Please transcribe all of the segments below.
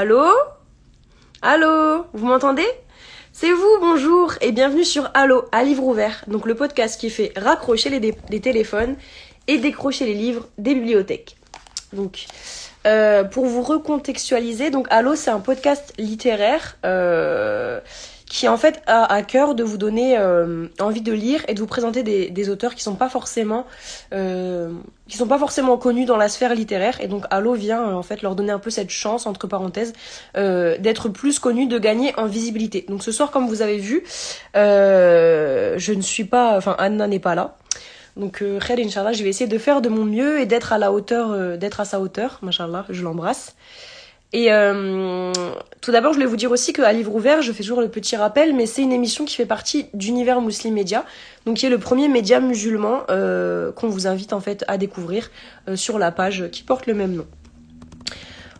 Allô Allô Vous m'entendez C'est vous, bonjour, et bienvenue sur Allô, à livre ouvert, donc le podcast qui fait raccrocher les, téléphones et décrocher les livres des bibliothèques. Donc, euh, pour vous recontextualiser, donc Allo, c'est un podcast littéraire euh, qui en fait a à cœur de vous donner euh, envie de lire et de vous présenter des, des auteurs qui sont pas forcément euh, qui sont pas forcément connus dans la sphère littéraire et donc Allo vient en fait leur donner un peu cette chance entre parenthèses d'être plus connus, de gagner en visibilité. Donc ce soir, comme vous avez vu, je ne suis pas, enfin Anna n'est pas là. Donc, euh, Khair, Inch'Allah, je vais essayer de faire de mon mieux et d'être à la hauteur, euh, d'être à sa hauteur, Machallah, je l'embrasse. Et euh, tout d'abord, je voulais vous dire aussi qu'à Livre Ouvert, je fais toujours le petit rappel, mais c'est une émission qui fait partie d'Univers Muslim Média, donc qui est le premier média musulman euh, qu'on vous invite en fait à découvrir euh, sur la page qui porte le même nom.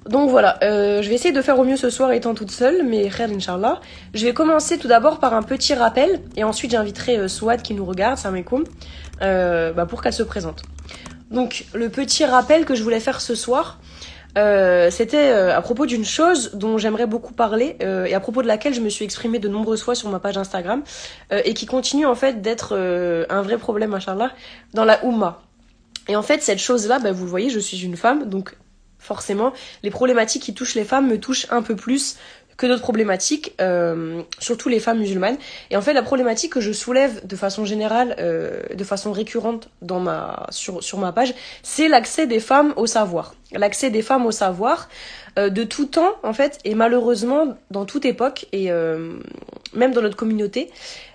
Donc voilà, euh, je vais essayer de faire au mieux ce soir étant toute seule, mais khair Inch'Allah. Je vais commencer tout d'abord par un petit rappel, et ensuite j'inviterai Souad qui nous regarde, Samekoum, bah pour qu'elle se présente. Donc le petit rappel que je voulais faire ce soir, euh, c'était euh, à propos d'une chose dont j'aimerais beaucoup parler euh, et à propos de laquelle je me suis exprimée de nombreuses fois sur ma page Instagram et qui continue en fait d'être un vrai problème, machallah, dans la Oumma. Et en fait, cette chose-là, bah, vous le voyez, je suis une femme, donc forcément, les problématiques qui touchent les femmes me touchent un peu plus que d'autres problématiques, euh, surtout les femmes musulmanes. Et en fait, la problématique que je soulève de façon générale, euh, de façon récurrente dans ma, sur, sur ma page, c'est l'accès des femmes au savoir. L'accès des femmes au savoir euh, de tout temps, en fait, et malheureusement, dans toute époque, et même dans notre communauté,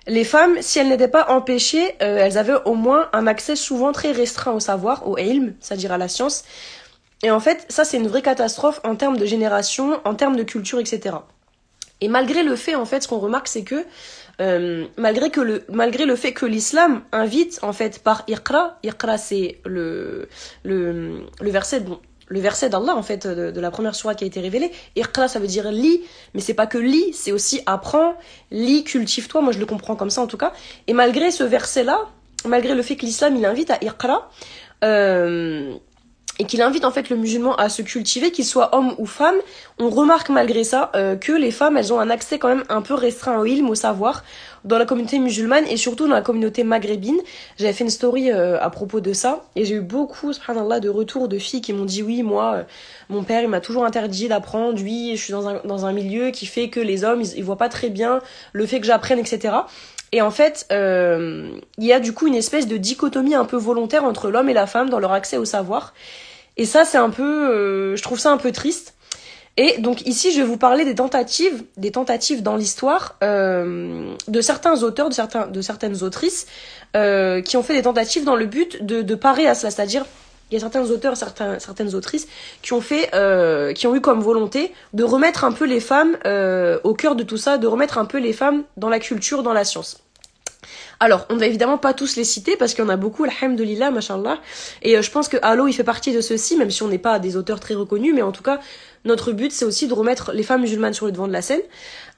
les femmes, si elles n'étaient pas empêchées, elles avaient au moins un accès souvent très restreint au savoir, au ilm, c'est-à-dire à la science, et en fait, ça, c'est une vraie catastrophe en termes de génération, en termes de culture, etc. Et malgré le fait, en fait, ce qu'on remarque, c'est que euh, malgré que le malgré le fait que l'islam invite en fait par iqra, iqra c'est le le le verset bon, le verset d'Allah en fait de, la première sourate qui a été révélée. Iqra ça veut dire lis, mais c'est pas que lis, c'est aussi apprends, lis, cultive-toi. Moi je le comprends comme ça en tout cas. Et malgré ce verset là, malgré le fait que l'islam il invite à iqra, euh, et qu'il invite en fait le musulman à se cultiver, qu'il soit homme ou femme, on remarque malgré ça euh, que les femmes, elles ont un accès quand même un peu restreint au ilm, au savoir, dans la communauté musulmane et surtout dans la communauté maghrébine. J'avais fait une story euh, à propos de ça et j'ai eu beaucoup, subhanallah, de retours de filles qui m'ont dit oui, moi, euh, mon père, il m'a toujours interdit d'apprendre, oui, je suis dans un, dans un milieu qui fait que les hommes, ils, ils voient pas très bien le fait que j'apprenne, etc. Et en fait, euh, il y a du coup une espèce de dichotomie un peu volontaire entre l'homme et la femme dans leur accès au savoir. Et ça, c'est un peu, euh, je trouve ça un peu triste. Et donc ici, je vais vous parler des tentatives, des tentatives dans l'histoire euh, de certains auteurs, de, certains, certaines autrices, qui ont fait des tentatives dans le but de, de parer à cela. C'est-à-dire, il y a certains auteurs, certaines autrices qui ont fait, euh, qui ont eu comme volonté de remettre un peu les femmes euh, au cœur de tout ça, de remettre un peu les femmes dans la culture, dans la science. Alors, on ne va évidemment pas tous les citer parce qu'il y en a beaucoup, alhamdulillah, machallah. Et euh, je pense que Halo, il fait partie de ceux-ci, même si on n'est pas des auteurs très reconnus, mais en tout cas, notre but, c'est aussi de remettre les femmes musulmanes sur le devant de la scène.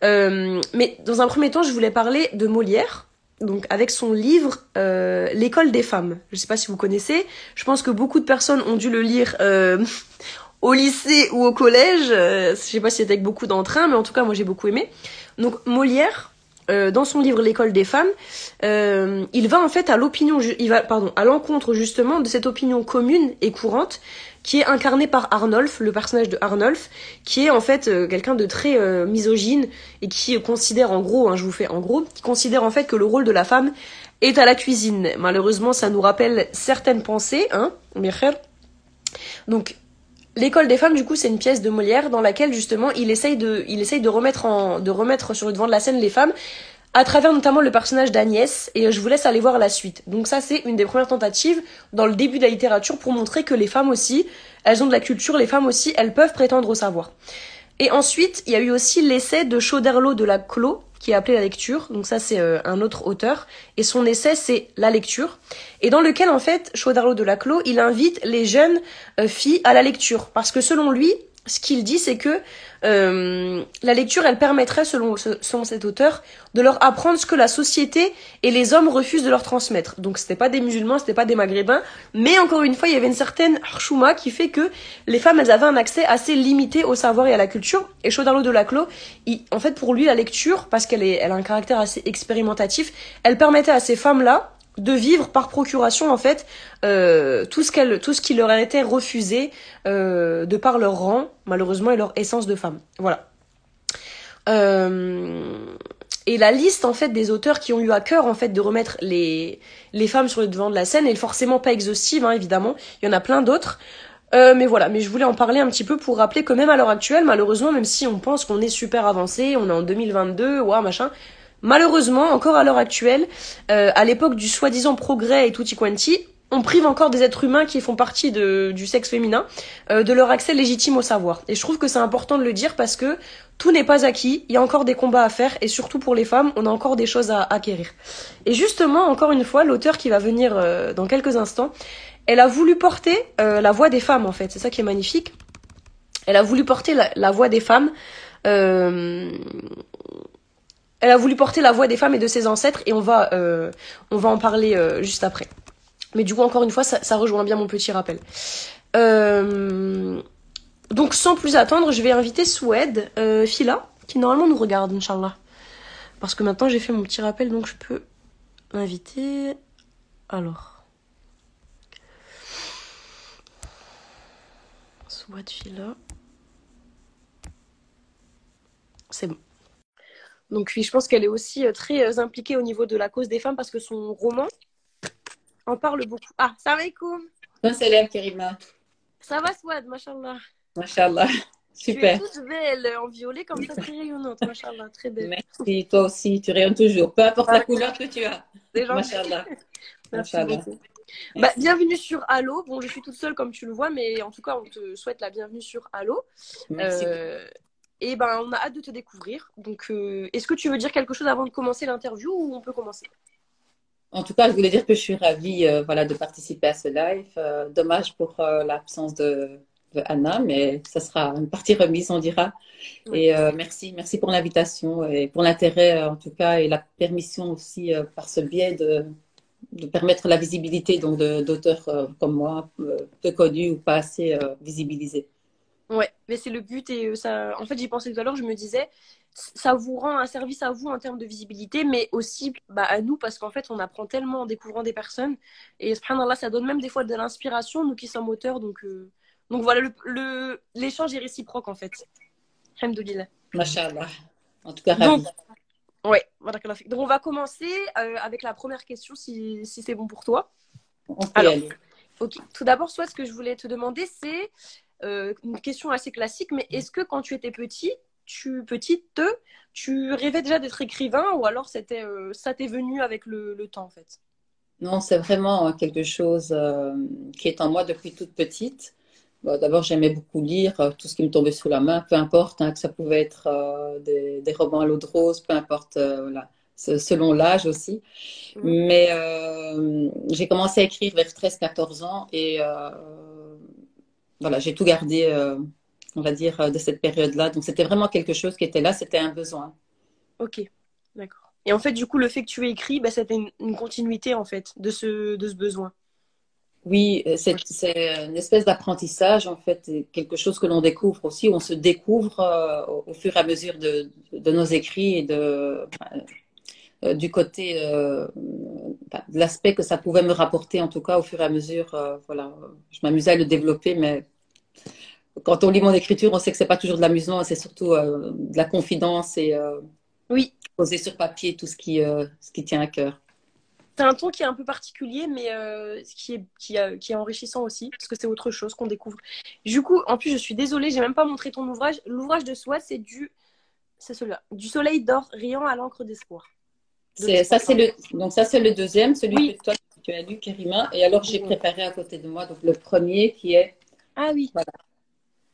Mais dans un premier temps, je voulais parler de Molière, donc avec son livre euh, L'école des femmes. Je sais pas si vous connaissez. Je pense que beaucoup de personnes ont dû le lire euh, au lycée ou au collège. Euh, je sais pas si c'était avec beaucoup d'entrain, mais en tout cas moi j'ai beaucoup aimé. Donc Molière, dans son livre L'école des femmes, il va en fait à l'opinion, il va pardon à l'encontre justement de cette opinion commune et courante qui est incarnée par Arnolphe, le personnage de Arnolphe, qui est en fait euh, quelqu'un de très euh, misogyne et qui considère en gros, hein, je vous fais en gros, qui considère en fait que le rôle de la femme est à la cuisine. Malheureusement, ça nous rappelle certaines pensées, hein. Donc L'école des femmes, du coup, c'est une pièce de Molière dans laquelle justement il essaye de, remettre de remettre sur le devant de la scène les femmes à travers notamment le personnage d'Agnès, et je vous laisse aller voir la suite. Donc ça, c'est une des premières tentatives dans le début de la littérature pour montrer que les femmes aussi, elles ont de la culture, les femmes aussi, elles peuvent prétendre au savoir. Et ensuite, il y a eu aussi l'essai de Chauderlot de la Clos, qui est appelé La lecture. Donc ça, c'est euh, un autre auteur. Et son essai, c'est La lecture. Et dans lequel, en fait, Chauderlot de Laclos, il invite les jeunes euh, filles à la lecture. Parce que selon lui, ce qu'il dit, c'est que euh, la lecture, elle permettrait, selon, selon cet auteur, de leur apprendre ce que la société et les hommes refusent de leur transmettre. Donc, c'était pas des musulmans, c'était pas des maghrébins, mais encore une fois, il y avait une certaine chouma qui fait que les femmes, elles avaient un accès assez limité au savoir et à la culture. Et Chaudalot de Laclos, en fait, pour lui, la lecture, parce qu'elle elle a un caractère assez expérimentatif, elle permettait à ces femmes-là de vivre par procuration en fait euh, tout ce qu'elle tout ce qui leur a été refusé euh, de par leur rang malheureusement et leur essence de femme. Voilà. Euh, et la liste en fait des auteurs qui ont eu à cœur en fait de remettre les les femmes sur le devant de la scène est forcément pas exhaustive hein, évidemment. Il y en a plein d'autres. Mais voilà, mais je voulais en parler un petit peu pour rappeler que même à l'heure actuelle, malheureusement, même si on pense qu'on est super avancé, on est en 2022, ouah, machin, Malheureusement, encore à l'heure actuelle, euh, à l'époque du soi-disant progrès et tutti quanti, on prive encore des êtres humains qui font partie du sexe féminin euh, de leur accès légitime au savoir. Et je trouve que c'est important de le dire parce que tout n'est pas acquis, il y a encore des combats à faire et surtout pour les femmes, on a encore des choses à acquérir. Et justement, encore une fois, l'auteur qui va venir euh, dans quelques instants, elle a voulu porter la voix des femmes en fait, c'est ça qui est magnifique. Elle a voulu porter la voix des femmes elle a voulu porter la voix des femmes et de ses ancêtres et on va, euh, en parler euh, juste après. Mais du coup, encore une fois, ça, rejoint bien mon petit rappel. Euh, donc, sans plus attendre, je vais inviter Soued, Phila, qui normalement nous regarde, Inch'Allah. Parce que maintenant, j'ai fait mon petit rappel, donc je peux inviter. Alors. Soued, Phila. C'est bon. Donc oui, je pense qu'elle est aussi euh, très euh, impliquée au niveau de la cause des femmes parce que son roman en parle beaucoup. Ah, salam alaikum. Salam Karima. Ça va Swad, mashallah. Mashallah. Super. Tu es toute belle en violet comme ça, très rayonnante, mashallah, très belle. Merci, toi aussi, tu rayonnes toujours, peu importe la couleur que tu as. Mashallah. Merci beaucoup. Bah, bienvenue sur Allo. Bon, je suis toute seule comme tu le vois, mais en tout cas, on te souhaite la bienvenue sur Allo. Merci. Euh, et ben, on a hâte de te découvrir. Donc, euh, est-ce que tu veux dire quelque chose avant de commencer l'interview ou on peut commencer? En tout cas, je voulais dire que je suis ravie euh, voilà, de participer à ce live. Euh, dommage pour l'absence de, Anna, mais ça sera une partie remise, on dira. Et merci, merci pour l'invitation et pour l'intérêt, en tout cas, et la permission aussi par ce biais de, de permettre la visibilité donc d'auteurs comme moi, peu connus ou pas assez visibilisés. Ouais, mais c'est le but et euh, ça. En fait, j'y pensais tout à l'heure, je me disais, ça vous rend un service à vous en termes de visibilité, mais aussi bah, à nous parce qu'en fait, on apprend tellement en découvrant des personnes et subhanallah, ça donne même des fois de l'inspiration, nous qui sommes auteurs. Donc, euh, donc voilà, le, l'échange est réciproque en fait. Alhamdoulilah. Machallah. En tout cas, ravi. Donc, ouais. Donc on va commencer euh, avec la première question si, si c'est bon pour toi. On peut Alors, aller. Ok. Tout d'abord, soit ce que je voulais te demander, c'est euh, une question assez classique, mais est-ce que quand tu étais petit, tu, petite, tu rêvais déjà d'être écrivain ou alors c'était, euh, ça t'est venu avec le, temps en fait? Non, c'est vraiment quelque chose euh, qui est en moi depuis toute petite. D'abord, j'aimais beaucoup lire tout ce qui me tombait sous la main, peu importe hein, que ça pouvait être des, des, romans à l'eau de rose, peu importe, voilà, selon l'âge aussi. Mmh. Mais j'ai commencé à écrire vers 13-14 ans et voilà, j'ai tout gardé, euh, on va dire, euh, de cette période-là. Donc, c'était vraiment quelque chose qui était là, c'était un besoin. Ok, d'accord. Et en fait, du coup, le fait que tu aies écrit, bah, c'était une, continuité, en fait, de ce, de ce besoin. Oui, euh, c'est une espèce d'apprentissage, en fait, quelque chose que l'on découvre aussi, on se découvre au, fur et à mesure de, de nos écrits et de, du côté de l'aspect que ça pouvait me rapporter, en tout cas, au fur et à mesure. voilà, je m'amusais à le développer, mais quand on lit mon écriture, on sait que c'est pas toujours de l'amusement, c'est surtout euh, de la confidence et euh, oui. poser sur papier tout ce qui, euh, ce qui tient à cœur. C'est un ton qui est un peu particulier, mais qui, est, qui, qui, est enrichissant aussi, parce que c'est autre chose qu'on découvre. Du coup, en plus, je suis désolée, j'ai même pas montré ton ouvrage. L'ouvrage de soi, c'est du, c'est celui-là, du soleil d'or riant à l'encre d'espoir. ça, c'est le, donc ça, c'est le deuxième, celui que toi tu as lu, Karima. Et alors, j'ai préparé à côté de moi donc le premier qui est. Ah oui. Voilà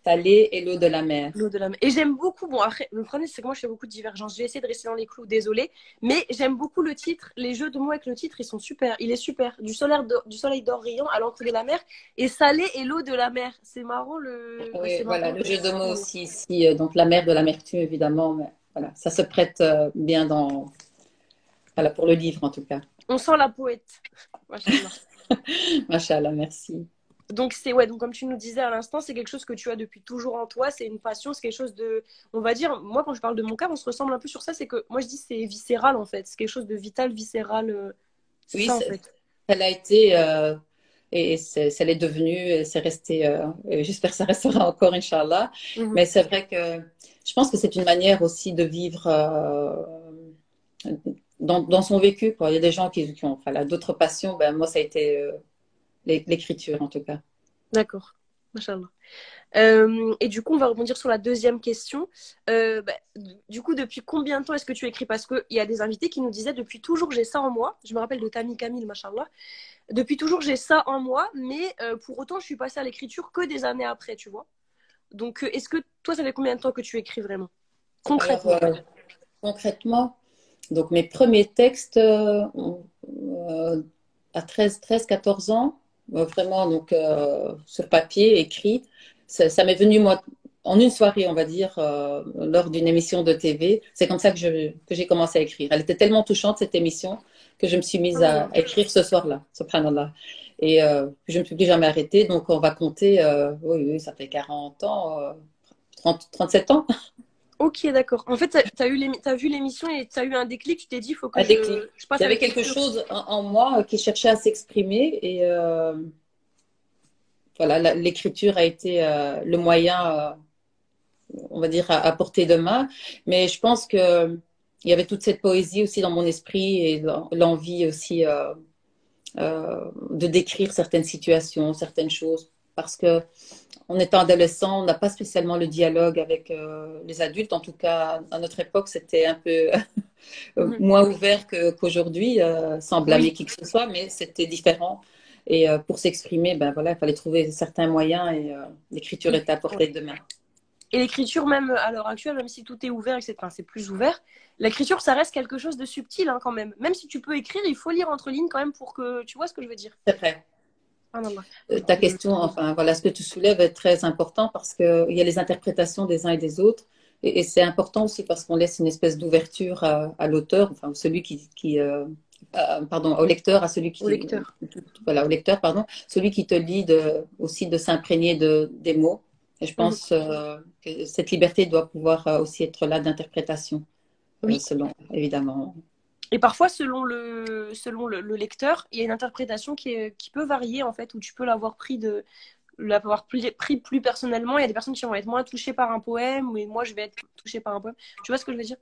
salée et l'eau de la mer. L'eau de la mer. Et j'aime beaucoup, bon après, le problème c'est que moi je fais beaucoup de divergences. Je vais essayer de rester dans les clous, désolé. Mais j'aime beaucoup le titre, les jeux de mots avec le titre, ils sont super. Il est super. Du, du soleil d'or riant à l'entrée de la mer et salé et l'eau de la mer. C'est marrant le. Oui, voilà, le jeu de mots aussi ici. Euh, donc la mer de l'amertume évidemment. Mais voilà, ça se prête euh, bien dans. Voilà, pour le livre en tout cas. On sent la poète. Machallah, merci donc c'est ouais donc comme tu nous disais à l'instant c'est quelque chose que tu as depuis toujours en toi c'est une passion c'est quelque chose de on va dire moi quand je parle de mon cas on se ressemble un peu sur ça c'est que moi je dis c'est viscéral en fait c'est quelque chose de vital viscéral euh, oui ça, en fait elle a été euh, et ça l'est devenu c'est resté euh, j'espère que ça restera encore inchallah mhm. mais c'est vrai que je pense que c'est une manière aussi de vivre dans, dans, son vécu quoi. il y a des gens qui, qui ont d'autres passions ben moi ça a été l'écriture en tout cas. D'accord. Euh, et du coup, on va rebondir sur la deuxième question. Euh, bah, du coup, depuis combien de temps est-ce que tu écris? Parce qu'il y a des invités qui nous disaient depuis toujours j'ai ça en moi. Je me rappelle de Tammy Camille, machallah. Depuis toujours j'ai ça en moi, mais euh, pour autant, je suis passée à l'écriture que des années après, tu vois. Donc, est-ce que toi, ça fait combien de temps que tu écris vraiment? Concrètement Concrètement, donc mes premiers textes à 13, 13 14 ans, euh, vraiment donc euh, sur papier, écrit. Ça, m'est venu moi en une soirée, on va dire, euh, lors d'une émission de TV. C'est comme ça que, j'ai commencé à écrire. Elle était tellement touchante cette émission que je me suis mise à, écrire ce soir-là, subhanallah. Et je ne me suis plus jamais arrêtée. Donc on va compter, oui, oui, ça fait 40 ans, 30, 37 ans. Ok, d'accord. En fait, tu as, as, vu l'émission et tu as eu un déclic, tu t'es dit, il faut que un je, déclic. je passe Il y avait quelque chose en, moi qui cherchait à s'exprimer et euh, voilà, l'écriture a été euh, le moyen, euh, on va dire, à, portée de main. Mais je pense que il y avait toute cette poésie aussi dans mon esprit et l'envie aussi de décrire certaines situations, certaines choses, parce que en étant adolescent, on n'a pas spécialement le dialogue avec euh, les adultes. En tout cas, à notre époque, c'était un peu mhm. moins ouvert qu'aujourd'hui, euh, sans blâmer qui que ce soit, mais c'était différent. Et euh, pour s'exprimer, ben voilà, il fallait trouver certains moyens et l'écriture était à portée de main. Et l'écriture, même à l'heure actuelle, même si tout est ouvert, etc., c'est plus ouvert, l'écriture, ça reste quelque chose de subtil hein, quand même. Même si tu peux écrire, il faut lire entre lignes quand même pour que tu vois ce que je veux dire. C'est vrai. Euh, ta question, enfin voilà, ce que tu soulèves est très important parce qu'il y a les interprétations des uns et des autres. Et, c'est important aussi parce qu'on laisse une espèce d'ouverture à, l'auteur, enfin celui qui, qui euh, pardon, au lecteur, à celui qui, au lecteur. voilà, au lecteur, pardon, celui qui te lit de, aussi de s'imprégner de des mots. Et je pense euh, que cette liberté doit pouvoir aussi être là d'interprétation, oui. selon évidemment et parfois, selon le, selon le, lecteur, il y a une interprétation qui, peut varier, en fait, où tu peux l'avoir pris de l'avoir pris, plus personnellement. Il y a des personnes qui vont être moins touchées par un poème, ou moi, je vais être touchée par un poème. Tu vois ce que je veux dire?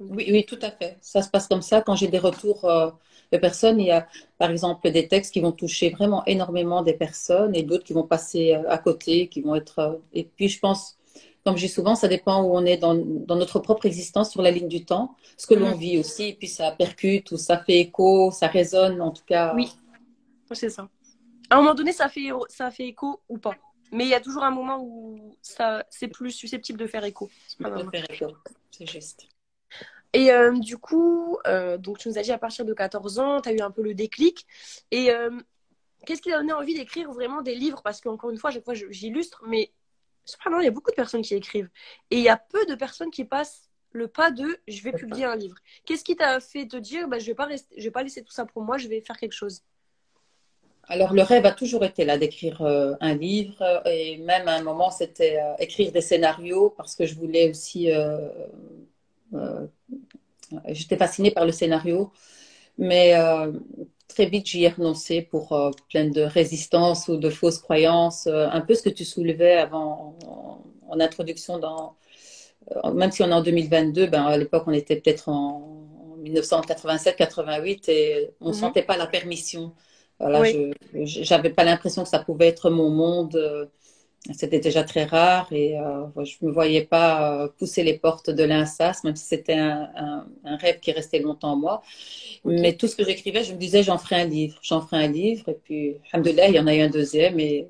Oui, oui, tout à fait. Ça se passe comme ça. Quand j'ai des retours euh, de personnes, il y a par exemple des textes qui vont toucher vraiment énormément des personnes et d'autres qui vont passer euh, à côté, qui vont être. Euh, et puis je pense comme je dis souvent, ça dépend où on est dans, notre propre existence sur la ligne du temps, ce que l'on mm. vit aussi, et puis ça percute ou ça fait écho, ça résonne en tout cas. Oui, c'est ça. À un moment donné, ça fait, ça fait écho ou pas. Mais il y a toujours un moment où ça, c'est plus susceptible de faire écho. C'est juste. Et euh, du coup, euh, donc tu nous as dit à partir de 14 ans, tu as eu un peu le déclic. Et euh, qu'est-ce qui t'a donné envie d'écrire vraiment des livres? Parce qu'encore une fois, à chaque fois, j'illustre, mais il y a beaucoup de personnes qui écrivent. Et il y a peu de personnes qui passent le pas de je vais publier un livre. Qu'est-ce qui t'a fait te dire bah, je vais pas rester, je vais pas laisser tout ça pour moi, je vais faire quelque chose? Alors le rêve a toujours été là d'écrire euh, un livre et même à un moment c'était euh, écrire des scénarios parce que je voulais aussi euh, j'étais fascinée par le scénario mais très vite, j'y ai renoncé pour euh, plein de résistance ou de fausses croyances. Euh, un peu ce que tu soulevais avant en, introduction, dans, euh, même si on est en 2022, ben, à l'époque, on était peut-être en, 1987-88 et on ne mhm. sentait pas la permission. Voilà, je n'avais pas l'impression que ça pouvait être mon monde. C'était déjà très rare et je ne me voyais pas pousser les portes de l'INSAS, même si c'était un, un, rêve qui restait longtemps en moi. Mais tout ce que j'écrivais, je me disais, j'en ferai un livre, j'en ferai un livre. Et puis, alhamdoulilah, il y en a eu un deuxième. Et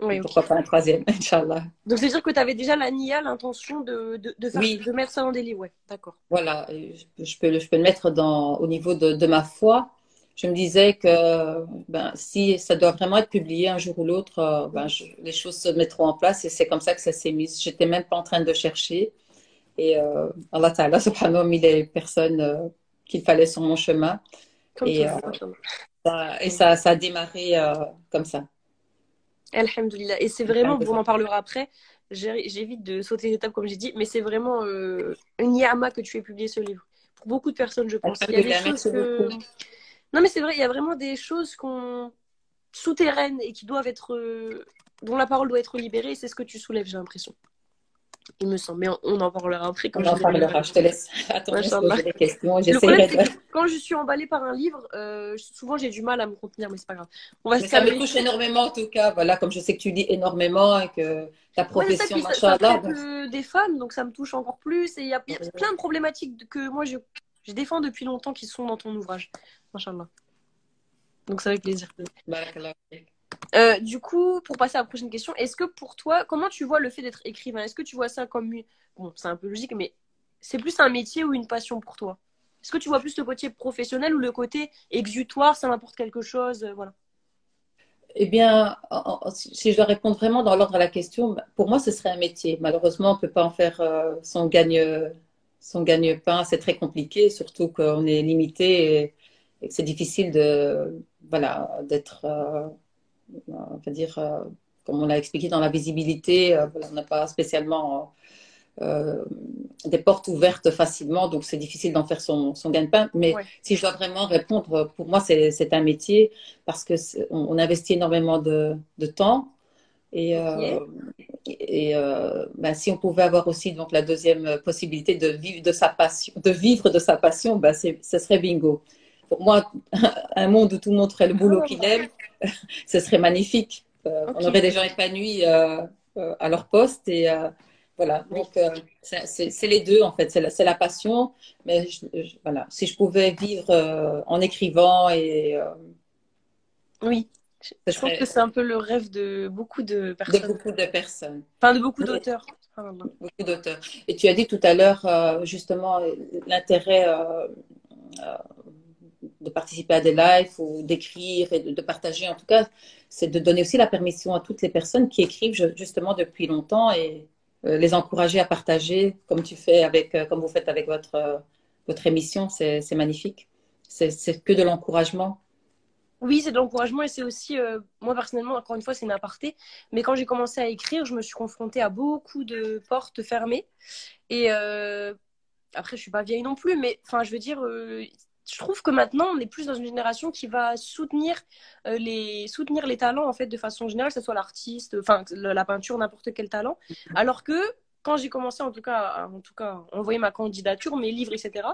Oui, Pourquoi pas un troisième, Inch'Allah. Donc, c'est-à-dire que tu avais déjà la NIA, l'intention de, de, de, faire, de mettre ça dans des livres, ouais, d'accord. Voilà, je peux, je peux le mettre dans, au niveau de, de ma foi. Je me disais que ben, si ça doit vraiment être publié un jour ou l'autre, euh, ben, les choses se mettront en place et c'est comme ça que ça s'est mis. J'étais même pas en train de chercher. Et euh, Allah Ta'ala, subhanahu, a mis les personnes euh, qu'il fallait sur mon chemin. et, euh, ça, et ça, ça a démarré comme ça. Alhamdulillah. Et c'est vraiment, on en parlera après, j'évite de sauter les étapes comme j'ai dit, mais c'est vraiment une yama que tu aies publié ce livre. Pour beaucoup de personnes, je pense. Il y a des choses Non, mais c'est vrai, il y a vraiment des choses qu'on souterraines et qui doivent être. Euh, dont la parole doit être libérée, c'est ce que tu soulèves, j'ai l'impression il me semble. Mais on, en parlera après. Quand on en parlera, je te laisse attendre poser des questions. quand je suis emballée par un livre, euh, souvent j'ai du mal à me contenir, mais c'est pas grave. On va ça me touche énormément en tout cas. Voilà, comme je sais que tu lis énormément et que ta profession, ouais, ça, ça, ça donc... des femmes, donc ça me touche encore plus. Et il y, a plein de problématiques que moi je, je défends depuis longtemps qui sont dans ton ouvrage. Machallah. Donc c'est avec plaisir. Euh, du coup, pour passer à la prochaine question, est-ce que pour toi, comment tu vois le fait d'être écrivain? Est-ce que tu vois ça comme bon, c'est un peu logique, mais c'est plus un métier ou une passion pour toi? Est-ce que tu vois plus le côté professionnel ou le côté exutoire, ça m'apporte quelque chose, euh, voilà eh bien, si je dois répondre vraiment dans l'ordre à la question, pour moi, ce serait un métier. Malheureusement, on ne peut pas en faire euh, son gagne son gagne-pain. C'est très compliqué, surtout qu'on est limité et, que c'est difficile de voilà d'être on va dire, euh, comme on l'a expliqué dans la visibilité, euh, on n'a pas spécialement euh, des portes ouvertes facilement, donc c'est difficile d'en faire son, son gagne-pain. Mais si je dois vraiment répondre, pour moi, c'est un métier parce que on, investit énormément de, de temps. Et, et ben, si on pouvait avoir aussi donc la deuxième possibilité de vivre de sa passion, de vivre de sa passion, ben, ce serait bingo pour moi, un monde où tout le monde ferait le boulot qu'il aime, ce serait magnifique. Euh, on aurait des gens épanouis euh, euh, à leur poste et voilà. Donc c'est les deux en fait. C'est la, la, passion, mais voilà. Si je pouvais vivre en écrivant et oui. Je trouve que c'est un peu le rêve de beaucoup de personnes. De beaucoup de personnes. Enfin, de beaucoup d'auteurs. Beaucoup d'auteurs. Et tu as dit tout à l'heure, justement, l'intérêt de participer à des lives ou d'écrire et de, partager, en tout cas, c'est de donner aussi la permission à toutes les personnes qui écrivent justement depuis longtemps et euh, les encourager à partager comme tu fais avec, euh, comme vous faites avec votre, euh, votre émission, c'est magnifique. C'est que de l'encouragement. Oui, c'est de l'encouragement et c'est aussi, moi personnellement, encore une fois, c'est une aparté, mais quand j'ai commencé à écrire, je me suis confrontée à beaucoup de portes fermées. Et après, je suis pas vieille non plus, mais enfin, je veux dire, je trouve que maintenant, on est plus dans une génération qui va soutenir, euh, les, soutenir les talents, en fait, de façon générale, que ce soit l'artiste, enfin, la peinture, n'importe quel talent. Alors que, quand j'ai commencé, en tout cas, en tout cas, envoyer ma candidature, mes livres, etc.,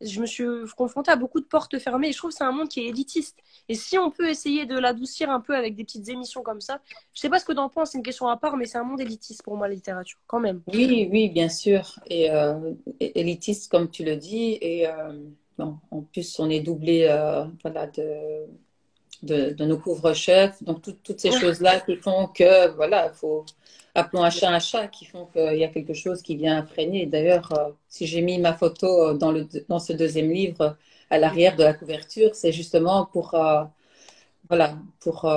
je me suis confrontée à beaucoup de portes fermées et je trouve que c'est un monde qui est élitiste. Et si on peut essayer de l'adoucir un peu avec des petites émissions comme ça, je sais pas ce que tu en penses, c'est une question à part, mais c'est un monde élitiste pour moi, la littérature, quand même. Oui, oui, bien sûr. Et euh, élitiste, comme tu le dis, et. Euh, en plus, on est doublé euh, voilà, de, de, nos couvre-chefs. Donc, toutes ces choses-là qui font que, voilà, il faut, appelons un chat un chat, qui font qu'il y a quelque chose qui vient freiner. D'ailleurs, euh, si j'ai mis ma photo dans, le, dans ce deuxième livre à l'arrière de la couverture, c'est justement pour, euh, voilà, pour.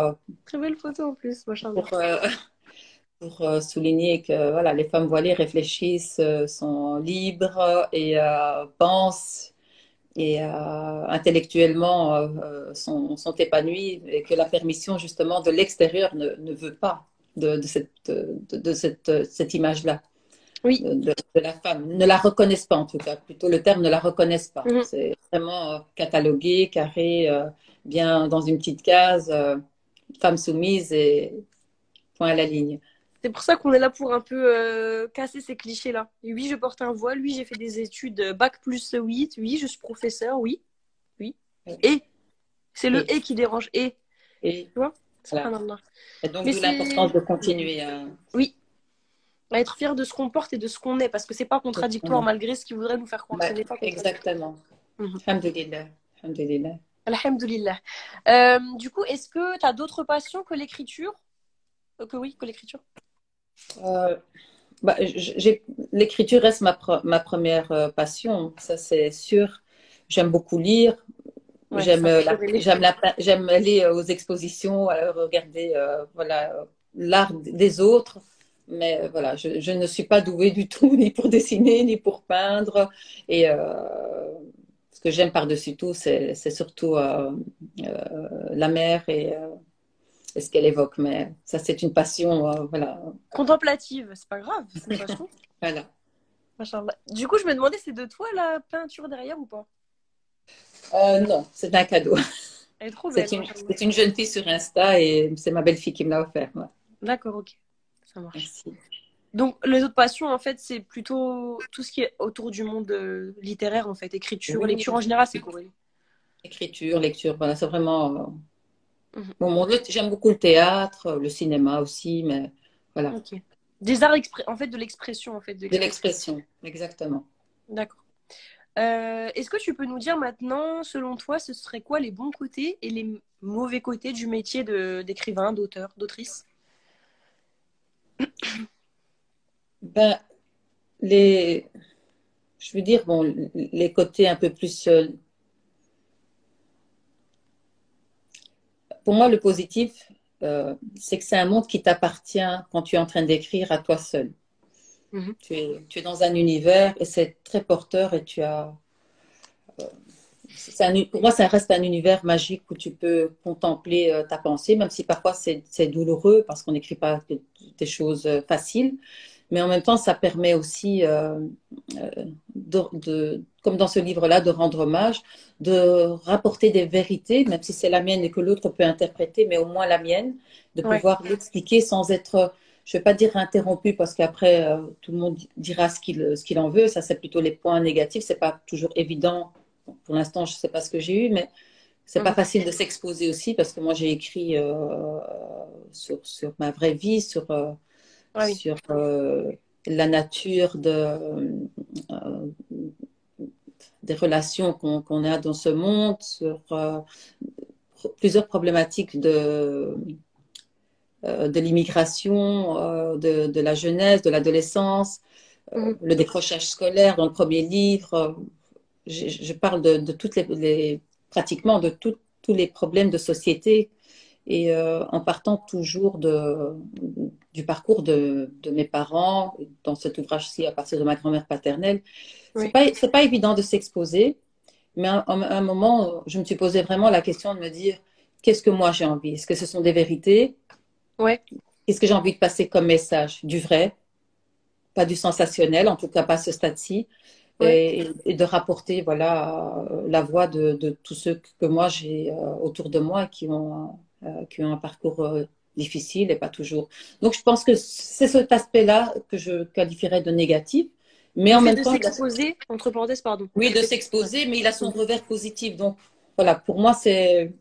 Très belle photo en plus, pour, pour souligner que voilà, les femmes voilées réfléchissent, sont libres et pensent et euh, intellectuellement euh, euh, sont, sont, épanouis et que la permission justement de l'extérieur ne, ne, veut pas de, de cette, de, de cette, cette image-là. Oui. De, la femme. Ne la reconnaissent pas en tout cas, plutôt le terme ne la reconnaissent pas. Mhm. C'est vraiment catalogué, carré, bien dans une petite case, femme soumise et point à la ligne. C'est pour ça qu'on est là pour un peu euh, casser ces clichés-là. Oui, je porte un voile, oui, j'ai fait des études euh, bac plus 8, oui, je suis professeur, oui, oui. Et c'est le et. qui dérange. Et. Et. Tu vois? Et donc, l'importance de continuer à. Oui. À être fier de ce qu'on porte et de ce qu'on est, parce que c'est pas contradictoire malgré ce qui voudrait nous faire croire pas Exactement. Mhm. Alhamdulillah. Alhamdulillah. Alhamdulillah. Euh, du coup, est-ce que tu as d'autres passions que l'écriture? Que oui, que l'écriture? Bah, L'écriture reste ma, ma première passion, ça c'est sûr. J'aime beaucoup lire. J'aime j'aime aller aux expositions, regarder voilà l'art des autres. Mais voilà, je, je, ne suis pas douée du tout, ni pour dessiner, ni pour peindre. Et ce que j'aime par-dessus tout, c'est surtout euh, euh, la mer et, euh, ce qu'elle évoque. Mais ça, c'est une passion, voilà. Contemplative, c'est pas grave, voilà. Du coup, je me demandais, c'est de toi la peinture derrière ou pas? Non, c'est un cadeau. Elle est trop belle. C'est une, jeune fille sur Insta et c'est ma belle-fille qui me l'a offert. D'accord, ok. Ça marche. Merci. Donc, les autres passions, en fait, c'est plutôt tout ce qui est autour du monde euh, littéraire, en fait. Écriture, lecture en général, c'est corrélé. Écriture, lecture, voilà, c'est vraiment euh, mhm. mon monde. J'aime beaucoup le théâtre, le cinéma aussi, mais voilà. Des arts, en fait, de l'expression, en fait. De l'expression, exactement. D'accord. Euh, est-ce que tu peux nous dire maintenant, selon toi, ce serait quoi les bons côtés et les mauvais côtés du métier d'écrivain, d'auteur, d'autrice? Ben, les, je veux dire, bon, les côtés un peu plus. Euh, pour moi, le positif, euh, c'est que c'est un monde qui t'appartient quand tu es en train d'écrire à toi seul. Mm-hmm. tu, es, tu, es, dans un univers et c'est très porteur et tu as. Euh, un, pour moi, ça reste un univers magique où tu peux contempler ta pensée, même si parfois c'est douloureux parce qu'on n'écrit pas des choses faciles mais en même temps, ça permet aussi, euh, euh, de, comme dans ce livre-là, de rendre hommage, de rapporter des vérités, même si c'est la mienne et que l'autre peut interpréter, mais au moins la mienne, de pouvoir l'expliquer sans être, je ne vais pas dire interrompu, parce qu'après, euh, tout le monde dira ce qu'il ce en veut. Ça, c'est plutôt les points négatifs. C'est pas toujours évident. Pour l'instant, je ne sais pas ce que j'ai eu, mais c'est pas mm. facile de s'exposer aussi, parce que moi, j'ai écrit sur, sur ma vraie vie, sur ah sur euh, la nature de, euh, des relations qu'on a dans ce monde, sur euh, plusieurs problématiques de, de l'immigration, de, de, la jeunesse, de l'adolescence, mm-hmm. le décrochage scolaire dans le premier livre. Je, je parle de, de toutes les, pratiquement de tous les problèmes de société et en partant toujours de, du parcours de, de, mes parents, dans cet ouvrage-ci à partir de ma grand-mère paternelle. C'est pas, c'est pas évident de s'exposer, mais à, un moment, je me suis posé vraiment la question de me dire qu'est-ce que moi j'ai envie? Est-ce que ce sont des vérités? Ouais. Qu'est-ce que j'ai envie de passer comme message? Du vrai, pas du sensationnel, en tout cas pas à ce stade-ci. Et, de rapporter voilà la voix de, de tous ceux que moi j'ai euh, autour de moi qui ont euh, qui ont un parcours euh, difficile et pas toujours. Donc je pense que c'est cet aspect-là que je qualifierais de négatif. Mais en même de temps. De s'exposer, entre parenthèses, pardon. Oui, de s'exposer, mais il a son revers positif. Donc voilà, pour moi, c'est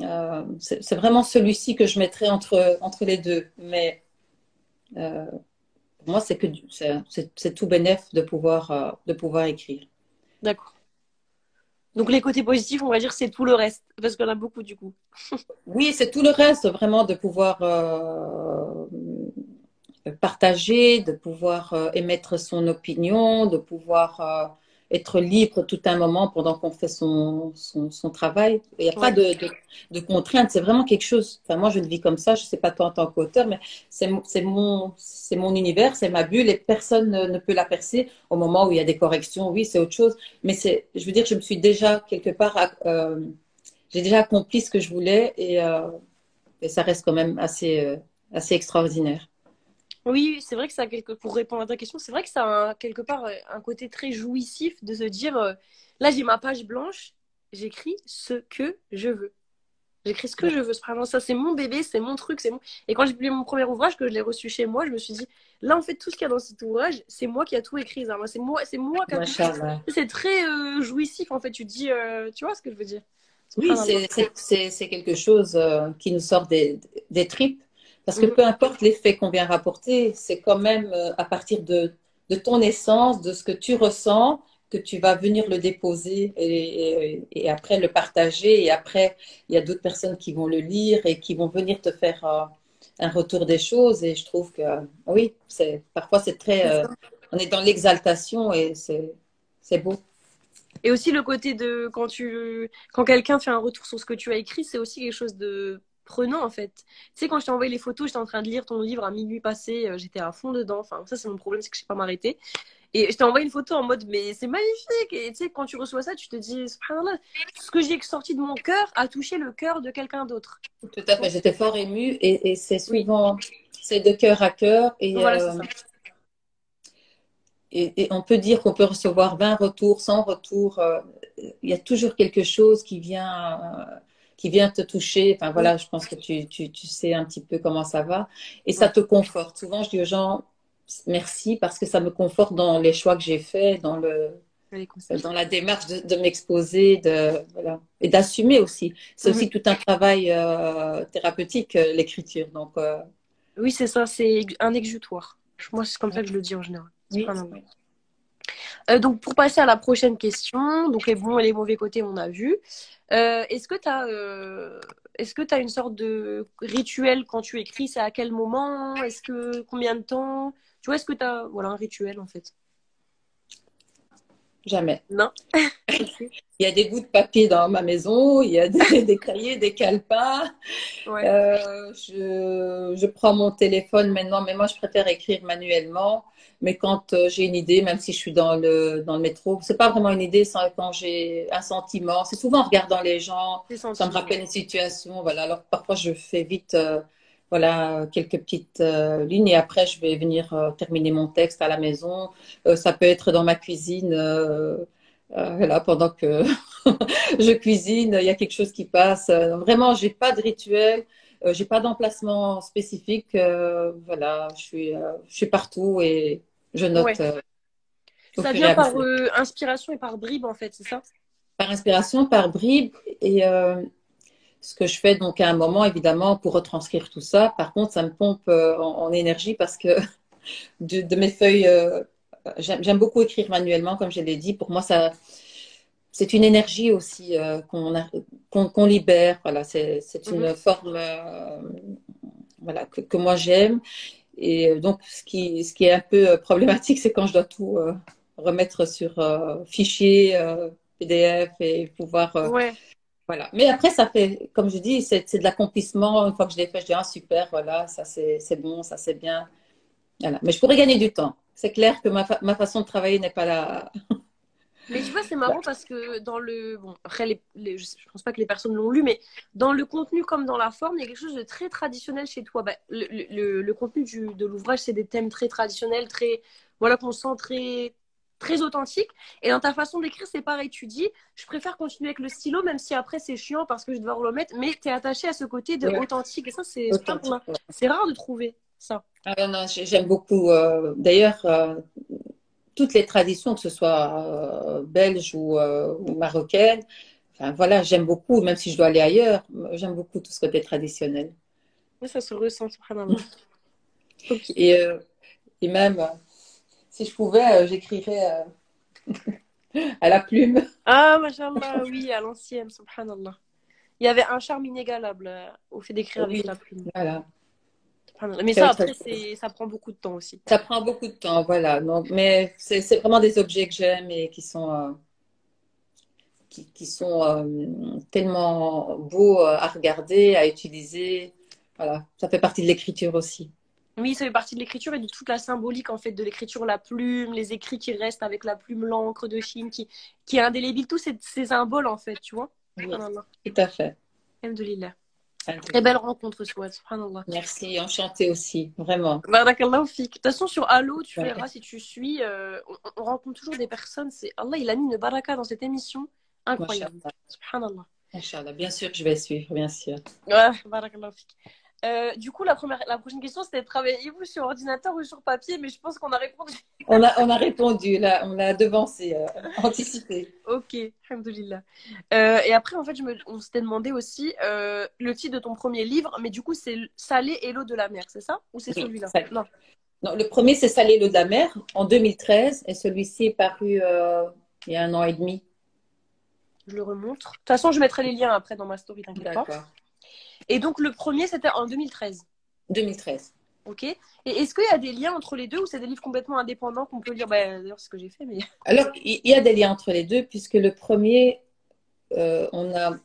euh, c'est vraiment celui-ci que je mettrais entre, entre les deux. Mais euh, pour moi, c'est que c'est tout bénéf de pouvoir, euh, de pouvoir écrire. D'accord. Donc les côtés positifs, on va dire, c'est tout le reste, parce qu'on a beaucoup du coup. oui, c'est tout le reste, vraiment, de pouvoir euh, partager, de pouvoir euh, émettre son opinion, de pouvoir euh, être libre tout un moment pendant qu'on fait son, son, travail. Il n'y a pas de, de, contraintes, c'est vraiment quelque chose. Enfin, moi, je le vis comme ça, je ne sais pas toi en tant qu'auteur, mais c'est mon, mon univers, c'est ma bulle et personne ne, peut la percer. Au moment où il y a des corrections, oui, c'est autre chose. Mais je veux dire, je me suis déjà quelque part, euh, j'ai déjà accompli ce que je voulais et, euh, et ça reste quand même assez, euh, assez extraordinaire. Oui, c'est vrai que ça a quelque... pour répondre à ta question, c'est vrai que ça a quelque part euh, un côté très jouissif de se dire euh, là j'ai ma page blanche, j'écris ce que je veux. J'écris ce que je veux. Vraiment, ça c'est mon bébé, c'est mon truc, c'est mon. Et quand j'ai publié mon premier ouvrage, que je l'ai reçu chez moi, je me suis dit là en fait tout ce qu'il y a dans cet ouvrage, c'est moi qui a tout écrit. C'est moi, c'est moi qui a tout. C'est très euh, jouissif en fait. Tu dis, tu vois ce que je veux dire? Oui, c'est quelque chose qui nous sort des, des tripes parce que mm. peu importe l'effet qu'on vient rapporter, c'est quand même euh, à partir de, de, ton essence, de ce que tu ressens, que tu vas venir le déposer et, et, après le partager. Et après, il y a d'autres personnes qui vont le lire et qui vont venir te faire euh, un retour des choses. Et je trouve que, oui, c'est, parfois c'est très. on est dans l'exaltation et c'est, c'est beau. Et aussi le côté de quand tu quand quelqu'un fait un retour sur ce que tu as écrit, c'est aussi quelque chose de prenant en fait. Tu sais, quand je t'ai envoyé les photos, j'étais en train de lire ton livre à minuit passé, euh, j'étais à fond dedans. Enfin, ça, c'est mon problème, c'est que je sais pas m'arrêter. Et je t'ai envoyé une photo en mode, mais c'est magnifique. Et tu sais, quand tu reçois ça, tu te dis, ce que j'ai sorti de mon cœur a touché le cœur de quelqu'un d'autre. Tout à fait, j'étais fort émue et, et c'est souvent, c'est de cœur à cœur. Et, voilà, euh, et, et, on peut dire qu'on peut recevoir 20 retours, 100 retours. Euh, il y a toujours quelque chose qui vient qui vient te toucher. Enfin voilà, je pense que tu, tu, tu, sais un petit peu comment ça va. Et ça te conforte. Souvent, je dis aux gens merci parce que ça me conforte dans les choix que j'ai faits, dans, le, dans la démarche de, m'exposer de, voilà. et d'assumer aussi. C'est aussi tout un travail euh, thérapeutique, euh, l'écriture. Donc, euh, Oui, c'est ça, c'est un exutoire. Moi, c'est comme ça que je le dis en général. Donc, pour passer à la prochaine question, donc les bons et les mauvais côtés, on a vu. Euh, est-ce que tu as, euh, est-ce que as une sorte de rituel quand tu écris C'est à quel moment? Est-ce que combien de temps? Tu vois, est-ce que tu as voilà, un rituel en fait? Jamais. Non. il y a des bouts de papier dans ma maison, il y a des, cahiers, des calepins. Euh, je, je, prends mon téléphone maintenant, mais moi je préfère écrire manuellement. Mais quand euh, j'ai une idée, même si je suis dans le, dans le métro, c'est pas vraiment une idée, c'est quand j'ai un sentiment. C'est souvent en regardant les gens, ça me rappelle une situation. Voilà. Alors parfois je fais vite, euh, voilà, quelques petites euh, lignes et après je vais venir terminer mon texte à la maison. ça peut être dans ma cuisine. voilà, pendant que je cuisine, il y a quelque chose qui passe. Vraiment, j'ai pas de rituel. j'ai pas d'emplacement spécifique. voilà, je suis, je suis partout et je note. Euh, ça vient par euh, inspiration et par bribes, en fait, c'est ça? Par inspiration, par bribes. Et euh, ce que je fais donc à un moment, évidemment, pour retranscrire tout ça, par contre, ça me pompe en, énergie parce que de, mes feuilles, j'aime beaucoup écrire manuellement, comme je l'ai dit. Pour moi, ça. C'est une énergie aussi qu'on libère. Voilà, c'est une mhm. forme voilà, que, que moi j'aime. Et euh, donc, ce qui, ce qui est un peu euh, problématique, c'est quand je dois tout euh, remettre sur fichier, PDF et pouvoir. ouais. Voilà. Mais après, ça fait, comme je dis, c'est de l'accomplissement. Une fois que je l'ai fait, je dis, ah, super, voilà, ça c'est bon, ça c'est bien. Voilà. Mais je pourrais gagner du temps. C'est clair que ma, façon de travailler n'est pas là. Mais tu vois, c'est marrant parce que dans le. Bon, après, les, les, je pense pas que les personnes l'ont lu, mais dans le contenu comme dans la forme, il y a quelque chose de très traditionnel chez toi. Bah, le, contenu de l'ouvrage, c'est des thèmes très traditionnels, très. Voilà, qu'on sent très très authentique. Et dans ta façon d'écrire, c'est pareil. Tu dis, je préfère continuer avec le stylo, même si après c'est chiant parce que je dois le mettre, mais tu es attaché à ce côté de authentique. Et ça, c'est rare de trouver ça. Ah non, j'aime beaucoup. Euh, d'ailleurs, euh, toutes les traditions, que ce soit euh, belge ou, euh, ou, marocaine. Enfin, voilà, j'aime beaucoup, même si je dois aller ailleurs, j'aime beaucoup tout ce côté traditionnel. Oui, ça se ressent, subhanallah. okay. et, et même, si je pouvais, j'écrirais à la plume. Ah, machallah, oui, à l'ancienne, subhanallah. Il y avait un charme inégalable au fait d'écrire avec la plume. Voilà. Mais ça, après, ça prend beaucoup de temps aussi. Ça prend beaucoup de temps, voilà. Donc, mais c'est vraiment des objets que j'aime et qui sont, euh, qui, qui, sont euh, tellement beaux euh, à regarder, à utiliser. Voilà, ça fait partie de l'écriture aussi. Oui, ça fait partie de l'écriture et de toute la symbolique en fait de l'écriture, la plume, les écrits qui restent avec la plume, l'encre de Chine qui, qui est indélébile, tous ces, ces symboles en fait, tu vois. Oui, tout à fait. Alhamdulillah. Très belle rencontre, Souad, subhanallah. Merci, enchantée aussi, vraiment. Barakallahu De toute façon, sur Allo, tu verras si tu suis, euh, on, rencontre toujours des personnes. C'est Allah, il a mis une baraka dans cette émission. Incroyable. Subhanallah. Inch'Allah, bien sûr que je vais suivre, bien sûr. Ouais, barakallahu euh, du coup, la, première, la prochaine question, c'était travaillez-vous sur ordinateur ou sur papier Mais je pense qu'on a répondu. on, a, on a répondu, là, on a devancé, euh, anticipé. Ok, alhamdoulilah. Euh, et après, en fait, je me, on s'était demandé aussi euh, le titre de ton premier livre, mais du coup, c'est Salé et l'eau de la mer, c'est ça? Ou c'est celui-là? Non. non. le premier, c'est Salé et l'eau de la mer, en 2013, et celui-ci est paru il y a un an et demi. Je le remontre. De toute façon, je mettrai les liens après dans ma story, t'inquiète pas. Et donc, le premier, c'était en 2013. 2013. Ok. Et est-ce qu'il y a des liens entre les deux ou c'est des livres complètement indépendants qu'on peut lire? Bah, D'ailleurs, c'est ce que j'ai fait. Mais... Alors, il y a des liens entre les deux, puisque le premier, euh, on a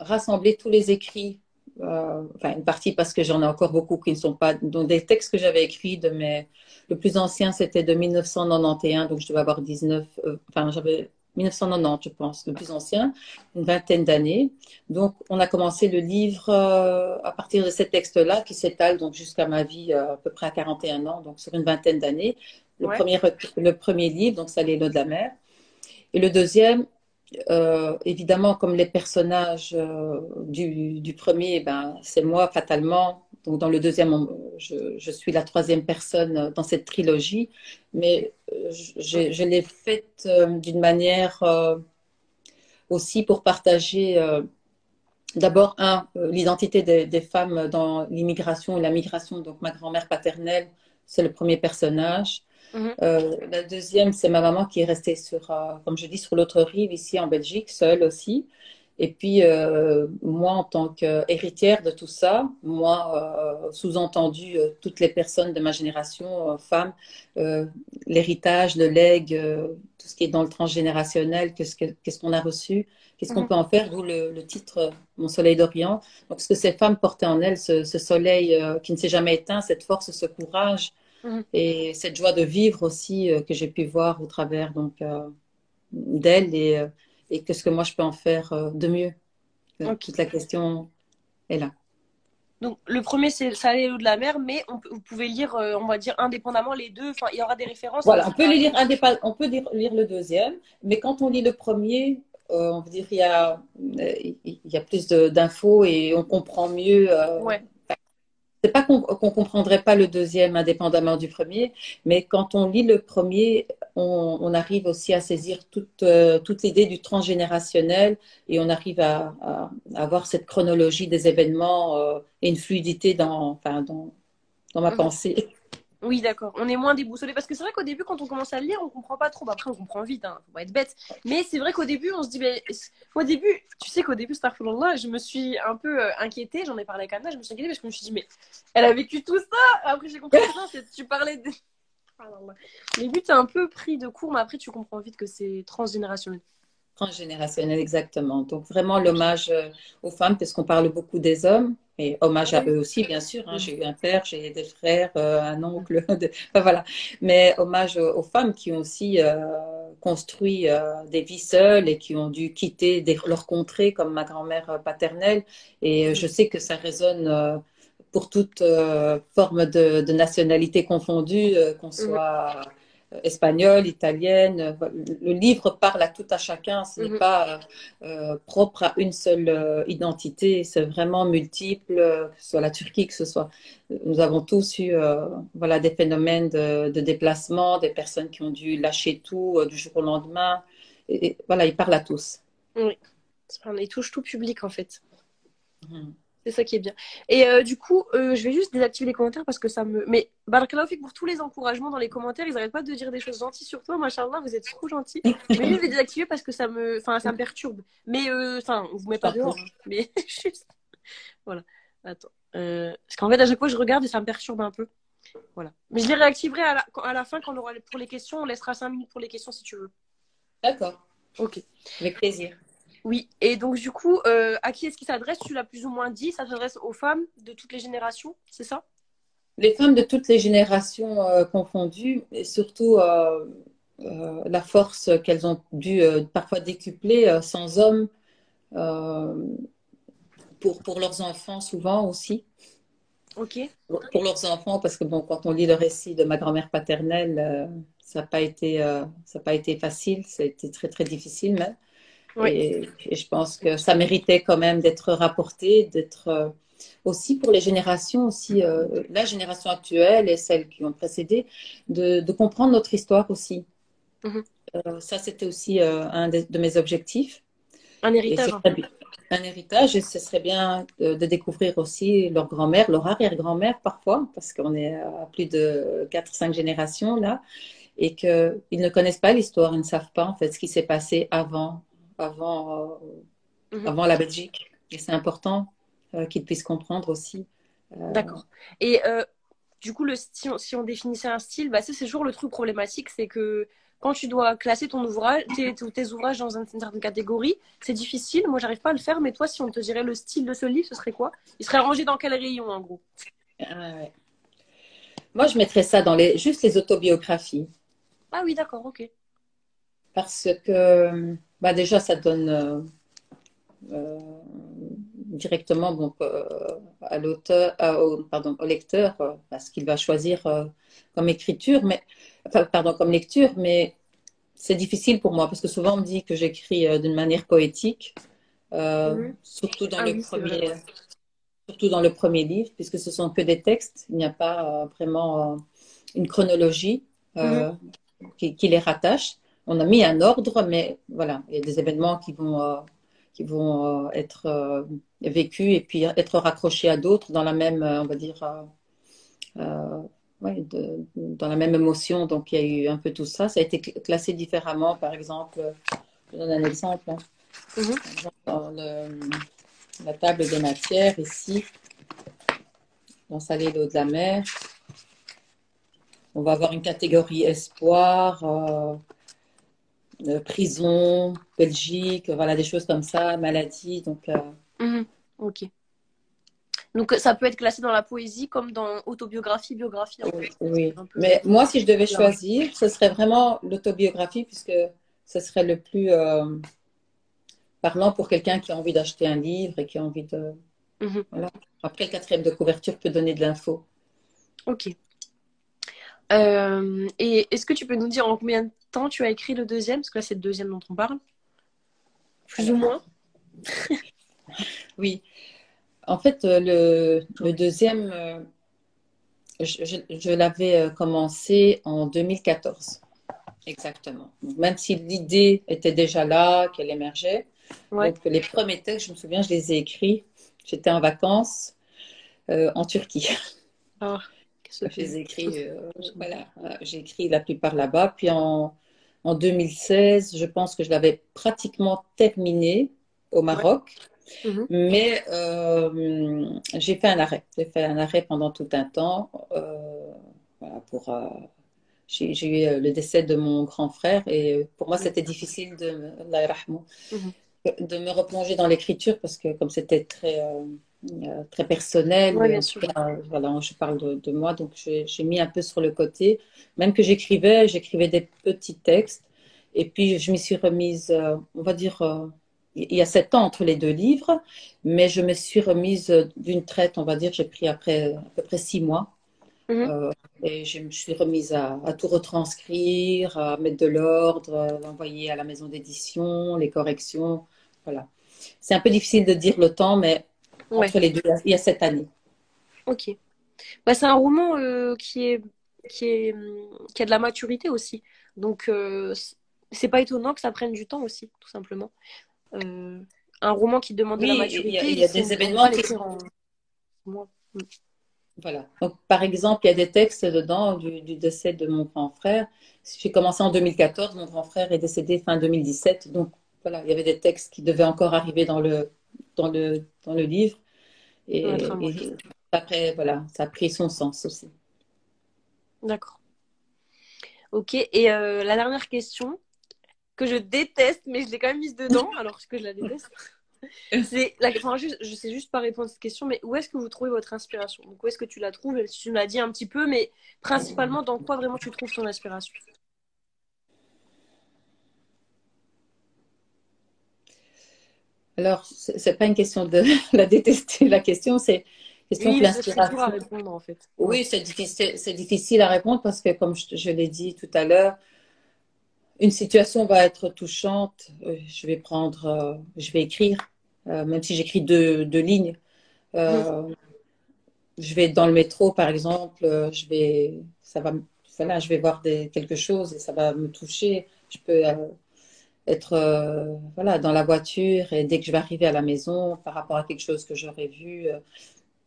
rassemblé tous les écrits, euh, enfin une partie parce que j'en ai encore beaucoup qui ne sont pas, donc des textes que j'avais écrits de mes, le plus ancien c'était de 1991, donc je devais avoir 19, euh, enfin j'avais 1990, je pense, le plus ancien, une vingtaine d'années. Donc, on a commencé le livre euh, à partir de ces textes-là qui s'étalent donc jusqu'à ma vie euh, à peu près à 41 ans, donc sur une vingtaine d'années. Le, premier, le premier livre, donc, c'est l'eau de la mer. Et le deuxième, euh, évidemment, comme les personnages du, du, premier, ben, c'est moi fatalement. Donc, dans le deuxième, je, je, suis la troisième personne dans cette trilogie, mais je, je l'ai faite d'une manière aussi pour partager d'abord, un, l'identité des, des, femmes dans l'immigration et la migration. Donc, ma grand-mère paternelle, c'est le premier personnage. Mhm. Euh, la deuxième, c'est ma maman qui est restée sur, euh, comme je dis, sur l'autre rive, ici en Belgique, seule aussi. Et puis, euh, moi, en tant qu'héritière de tout ça, moi, sous-entendu, toutes les personnes de ma génération, femmes, l'héritage, le legs, tout ce qui est dans le transgénérationnel, qu'est-ce qu'on a reçu, qu'est-ce qu'on mhm. peut en faire, d'où le, titre Mon soleil d'Orient. Donc, ce que ces femmes portaient en elles, ce, soleil qui ne s'est jamais éteint, cette force, ce courage, Mhm. Et cette joie de vivre aussi euh, que j'ai pu voir au travers donc euh, d'elle et, euh, et qu'est-ce que moi je peux en faire de mieux. Toute la question est là. Donc le premier c'est ça l'eau de la mer, mais on, vous pouvez lire, on va dire indépendamment les deux. Enfin, il y aura des références. Voilà, on peut lire on peut lire, le deuxième, mais quand on lit le premier, on veut dire il y a il y a plus d'infos et on comprend mieux. ouais c'est pas qu'on ne comprendrait pas le deuxième indépendamment du premier, mais quand on lit le premier, on, arrive aussi à saisir toute, euh, toute l'idée du transgénérationnel et on arrive à, avoir cette chronologie des événements euh, et une fluidité dans, enfin, dans, dans ma mhm. pensée. Oui, d'accord. On est moins déboussolé parce que c'est vrai qu'au début, quand on commence à le lire, on comprend pas trop. Bah, après, on comprend vite, hein. faut pas être bête. Mais c'est vrai qu'au début, on se dit, mais au début, tu sais qu'au début, Starfall je me suis un peu euh, inquiétée. J'en ai parlé avec Anna, je me suis inquiétée parce que je me suis dit, mais elle a vécu tout ça. Après, j'ai compris ça. Tu parlais de. Au début, tu es un peu pris de court, mais après, tu comprends vite que c'est transgénérationnel. Transgénérationnel, exactement. Donc, vraiment, l'hommage euh, aux femmes, parce qu'on parle beaucoup des hommes. Et hommage à eux aussi, bien sûr. Hein. J'ai eu un père, j'ai des frères, euh, un oncle, voilà. Mais hommage aux femmes qui ont aussi euh, construit euh, des vies seules et qui ont dû quitter des, leur contrée, comme ma grand-mère paternelle. Et je sais que ça résonne pour toute forme de, de, nationalité confondue, qu'on soit espagnole, italienne. Le livre parle à tout à chacun. Ce n'est mhm. pas euh, propre à une seule euh, identité. C'est vraiment multiple, que ce soit la Turquie, que ce soit. Nous avons tous eu euh, voilà, des phénomènes de, déplacement, des personnes qui ont dû lâcher tout du jour au lendemain. Et, voilà, il parle à tous. Oui, il touche tout public en fait. Mhm. C'est ça qui est bien. Et euh, du coup, euh, je vais juste désactiver les commentaires parce que ça me. Mais Barakallahu pour tous les encouragements dans les commentaires. Ils n'arrêtent pas de dire des choses gentilles sur toi. Machallah, vous êtes trop gentil. mais je vais désactiver parce que ça me, enfin, ça me perturbe. Mais euh, enfin, on vous met pas dehors. Hein. Mais juste. Voilà. Attends. Parce qu'en fait, à chaque fois, je regarde et ça me perturbe un peu. Voilà. Mais je les réactiverai à la, à la fin quand on aura pour les questions. On laissera 5 minutes pour les questions si tu veux. D'accord. Ok. Avec plaisir. Oui, et donc du coup, euh, à qui est-ce qu'il s'adresse? Tu l'as plus ou moins dit, ça s'adresse aux femmes de toutes les générations, c'est ça? Les femmes de toutes les générations euh, confondues, et surtout euh, la force qu'elles ont dû parfois décupler sans hommes, pour, pour leurs enfants souvent aussi. Ok. Pour leurs enfants, parce que bon, quand on lit le récit de ma grand-mère paternelle, ça n'a pas, été, ça pas été facile, ça a été très très difficile même. Et, je pense que ça méritait quand même d'être rapporté, d'être euh, aussi pour les générations, aussi euh, la génération actuelle et celles qui ont précédé, de, comprendre notre histoire aussi. Mhm. Euh, ça, c'était aussi un de, mes objectifs. Un héritage. Un héritage, et ce serait bien de, découvrir aussi leur grand-mère, leur arrière-grand-mère parfois, parce qu'on est à plus de 4-5 générations là, et qu'ils ne connaissent pas l'histoire, ils ne savent pas en fait ce qui s'est passé avant, avant, euh, mhm. avant la Belgique. Et c'est important euh, qu'ils puissent comprendre aussi D'accord. Et du coup, le, si, on, si on définissait un style, bah, c'est toujours le truc problématique, c'est que quand tu dois classer ton ouvrage, tes, tes ouvrages dans une certaine catégorie, c'est difficile. Moi, j'arrive pas à le faire, mais toi, si on te dirait le style de ce livre, ce serait quoi? Il serait rangé dans quel rayon, en gros? Ah, Moi, je mettrais ça dans les, juste les autobiographies. Ah oui, d'accord, ok. Parce que, bah, déjà, ça donne euh, euh, directement donc, euh, à l'auteur, au, pardon, au lecteur, parce qu'il va choisir comme écriture, mais pardon, comme lecture, mais c'est difficile pour moi parce que souvent on me dit que j'écris d'une manière poétique, mhm. surtout dans ah le premier, surtout dans le premier livre, puisque ce sont que des textes. Il n'y a pas vraiment une chronologie mhm. qui, les rattache. On a mis un ordre, mais voilà, il y a des événements qui vont qui vont être vécus et puis être raccrochés à d'autres dans la même, on va dire, de, dans la même émotion. Donc, il y a eu un peu tout ça. Ça a été classé différemment. Par exemple, je donne un exemple. Hein. Mhm. Dans la table des matières, ici, dans Salé l'eau de la mer, on va avoir une catégorie espoir, euh, euh, prison, Belgique, voilà, des choses comme ça, maladie. Donc, euh, mhm. Ok. Donc ça peut être classé dans la poésie comme dans autobiographie, biographie. Oui, mais moi si je devais choisir, ce serait vraiment l'autobiographie puisque ce serait le plus euh, parlant pour quelqu'un qui a envie d'acheter un livre et qui a envie de... Mhm. voilà. Après, le quatrième de couverture peut donner de l'info. Ok. Euh, et est-ce que tu peux nous dire en combien de temps tu as écrit le deuxième Parce que là, c'est le deuxième dont on parle. Plus ou moins. oui. En fait, euh, le, deuxième, euh, je, l'avais euh, commencé en 2014. Exactement. Même si l'idée était déjà là, qu'elle émergeait. Donc, les premiers textes, je me souviens, je les ai écrits. J'étais en vacances en Turquie. Ah, j'ai écrit, voilà, j'ai écrit la plupart là-bas. Puis en, en 2016, je pense que je l'avais pratiquement terminé au Maroc. Mhm. Mais euh, j'ai fait un arrêt. J'ai fait un arrêt pendant tout un temps. Euh, pour, euh, j'ai, eu le décès de mon grand frère et pour moi, c'était difficile de, mhm. de me replonger dans l'écriture parce que comme c'était très, très personnel, voilà, je parle de, de moi, donc j'ai, mis un peu sur le côté. Même que j'écrivais, j'écrivais des petits textes. Et puis, je m'y suis remise, on va dire, il y a sept ans entre les deux livres, mais je me suis remise d'une traite, on va dire, j'ai pris après à peu près six mois. Mhm. Euh, et je me suis remise à, tout retranscrire, à mettre de l'ordre, à envoyer à la maison d'édition, les corrections. Voilà. C'est un peu difficile de dire le temps, mais entre les deux, il y a sept années. Ok. Bah, c'est un roman euh, qui, est, qui, est, qui a de la maturité aussi. Donc, euh, c'est pas étonnant que ça prenne du temps aussi, tout simplement. Euh, un roman qui demande de la maturité. Il y a, des événements qui sont. Voilà. Donc, par exemple, il y a des textes dedans du, décès de mon grand frère. J'ai commencé en 2014, mon grand frère est décédé fin 2017. Donc, voilà, il y avait des textes qui devaient encore arriver dans le, dans le, dans le livre. Et, après, voilà, ça a pris son sens aussi. D'accord. Ok. Et euh, la dernière question, que je déteste, mais je l'ai quand même mise dedans, alors que je la déteste. C'est la... enfin, juste, je sais juste pas répondre à cette question, mais où est-ce que vous trouvez votre inspiration? Donc, où est-ce que tu la trouves? Tu m'as dit un petit peu, mais principalement, dans quoi vraiment tu trouves ton inspiration? Alors, c'est pas une question de la détester, la question, c'est question oui, de l'inspiration. à répondre, en fait. Oui, c'est difficile, difficile à répondre parce que, comme je, je l'ai dit tout à l'heure, une situation va être touchante, euh, je vais prendre, euh, je vais écrire, euh, même si j'écris deux, deux, lignes. Je vais dans le métro, par exemple, je vais, ça va, voilà, je vais voir des, quelque chose et ça va me toucher. Je peux être, voilà, dans la voiture et dès que je vais arriver à la maison, par rapport à quelque chose que j'aurais vu.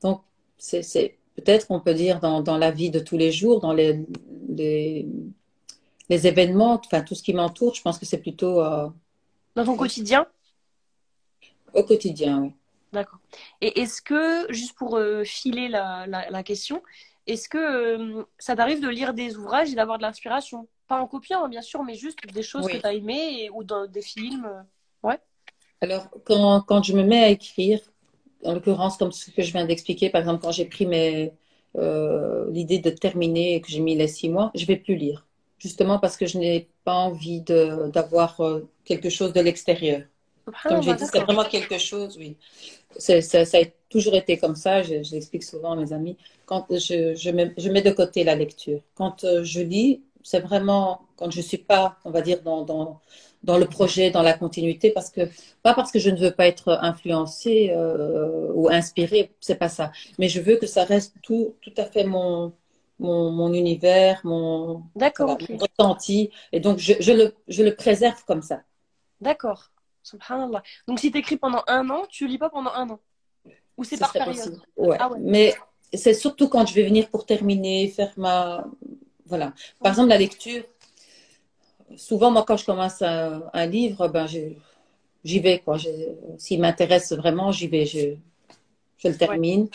donc, c'est peut-être, on peut dire, dans, dans, la vie de tous les jours, dans les, les les événements, enfin tout ce qui m'entoure, je pense que c'est plutôt. Euh, Dans ton quotidien? Au quotidien, oui. D'accord. Et est-ce que, juste pour euh, filer la, la, la question, est-ce que euh, ça t'arrive de lire des ouvrages et d'avoir de l'inspiration? Pas en copiant, hein, bien sûr, mais juste des choses Oui. que tu as aimées et- ou dans des films. euh, Ouais. Alors, quand, quand je me mets à écrire, en l'occurrence, comme ce que je viens d'expliquer, par exemple, quand j'ai pris mes, euh, l'idée de terminer et que j'ai mis les six mois, je vais plus lire. Justement parce que je n'ai pas envie de, d'avoir euh, quelque chose de l'extérieur. Comme j'ai dit, c'est vraiment quelque chose, oui. Ça, ça a toujours été comme ça, je, je l'explique souvent à mes amis. Quand je, je mets, je mets de côté la lecture. Quand je lis, c'est vraiment quand je suis pas, on va dire, dans, dans, dans le projet, dans la continuité, parce que, pas parce que je ne veux pas être influencée euh, ou inspirée, c'est pas ça. Mais je veux que ça reste tout, tout à fait mon, mon, mon univers, mon, D'accord, voilà, mon ressenti. Et donc, je, je le, je le préserve comme ça. D'accord. Subhanallah. Donc si tu écris pendant un an, tu lis pas pendant un an? Ou c'est Ce par période? Ouais. Ah ouais. Mais c'est surtout quand je vais venir pour terminer, faire ma. Voilà. Par exemple, la lecture. Souvent, moi, quand je commence un, un livre, ben, j'y vais, S'il m'intéresse vraiment, j'y vais. Je, je le termine.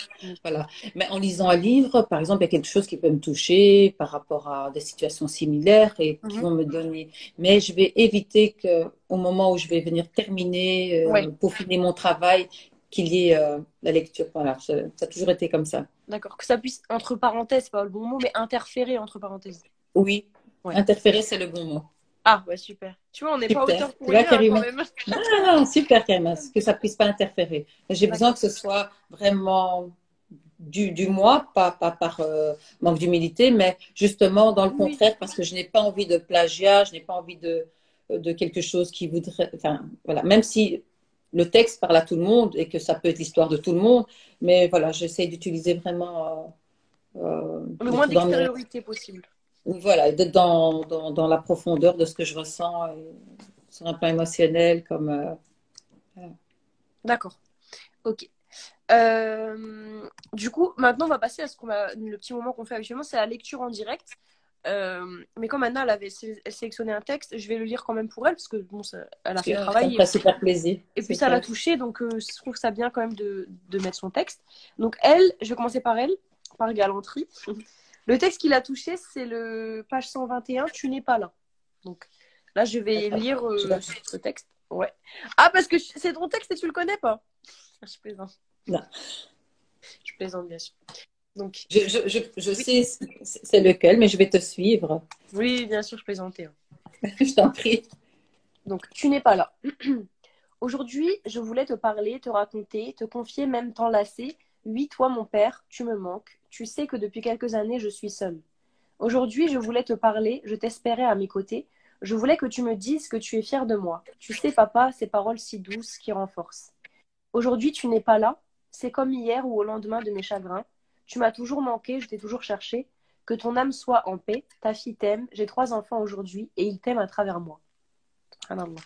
Voilà. Mais en lisant un livre, par exemple, il y a quelque chose qui peut me toucher par rapport à des situations similaires et qui Mhm. vont me donner. Mais je vais éviter que, au moment où je vais venir terminer, euh, Ouais. peaufiner mon travail, qu'il y ait euh, la lecture. Voilà. Ça a toujours été comme ça. D'accord. Que ça puisse, entre parenthèses, pas le bon mot, mais interférer entre parenthèses. Oui. Ouais. Interférer, c'est le bon mot. Ah, ouais, super. Tu vois, on n'est pas auteur pour rien Karima quand même. Ah, super, Karima. Que ça puisse pas interférer. J'ai besoin que ce soit vraiment du, du moi, pas, pas par euh, manque d'humilité, mais justement dans le Oui. contraire, parce que je n'ai pas envie de plagiat, je n'ai pas envie de, de quelque chose qui voudrait. Enfin, voilà. Même si le texte parle à tout le monde et que ça peut être l'histoire de tout le monde, mais voilà, j'essaie d'utiliser vraiment. euh, euh, Le moins dans mes- d'extériorité possible. Voilà, d'être dans, dans, dans la profondeur de ce que je ressens et sur un plan émotionnel, comme. euh, D'accord. Ok. Euh, du coup, maintenant, on va passer à ce qu'on va, le petit moment qu'on fait habituellement, c'est la lecture en direct. Euh, mais comme Anna, elle avait sé- elle sélectionné un texte, je vais le lire quand même pour elle, parce que bon, ça- elle a fait le ça travail. me ferait super plaisir. Et puis ça l'a touchée, donc euh, je trouve ça bien quand même de, de mettre son texte. Donc elle, je vais commencer par elle, par galanterie. Le texte qui l'a touché, c'est le page 121, Tu n'es pas là. Donc là, je vais lire euh, ce texte. Ouais. Ah, parce que c'est ton texte et tu le connais pas Je plaisante. Non. Je plaisante, bien sûr. Donc, Je, je, je, je sais c'est lequel, mais je vais te suivre. oui, bien sûr, je plaisantais. hein. Je t'en prie. Donc, tu n'es pas là. Aujourd'hui, je voulais te parler, te raconter, te confier, même t'enlacer. Oui, toi, mon père, tu me manques. Tu sais que depuis quelques années, je suis seule. Aujourd'hui, je voulais te parler, je t'espérais à mes côtés. Je voulais que tu me dises que tu es fier de moi. Tu sais, papa, ces paroles si douces qui renforcent. Aujourd'hui, tu n'es pas là. C'est comme hier ou au lendemain de mes chagrins. Tu m'as toujours manqué, je t'ai toujours cherché. Que ton âme soit en paix. Ta fille t'aime. J'ai trois enfants aujourd'hui et ils t'aiment à travers moi. Subhanallah.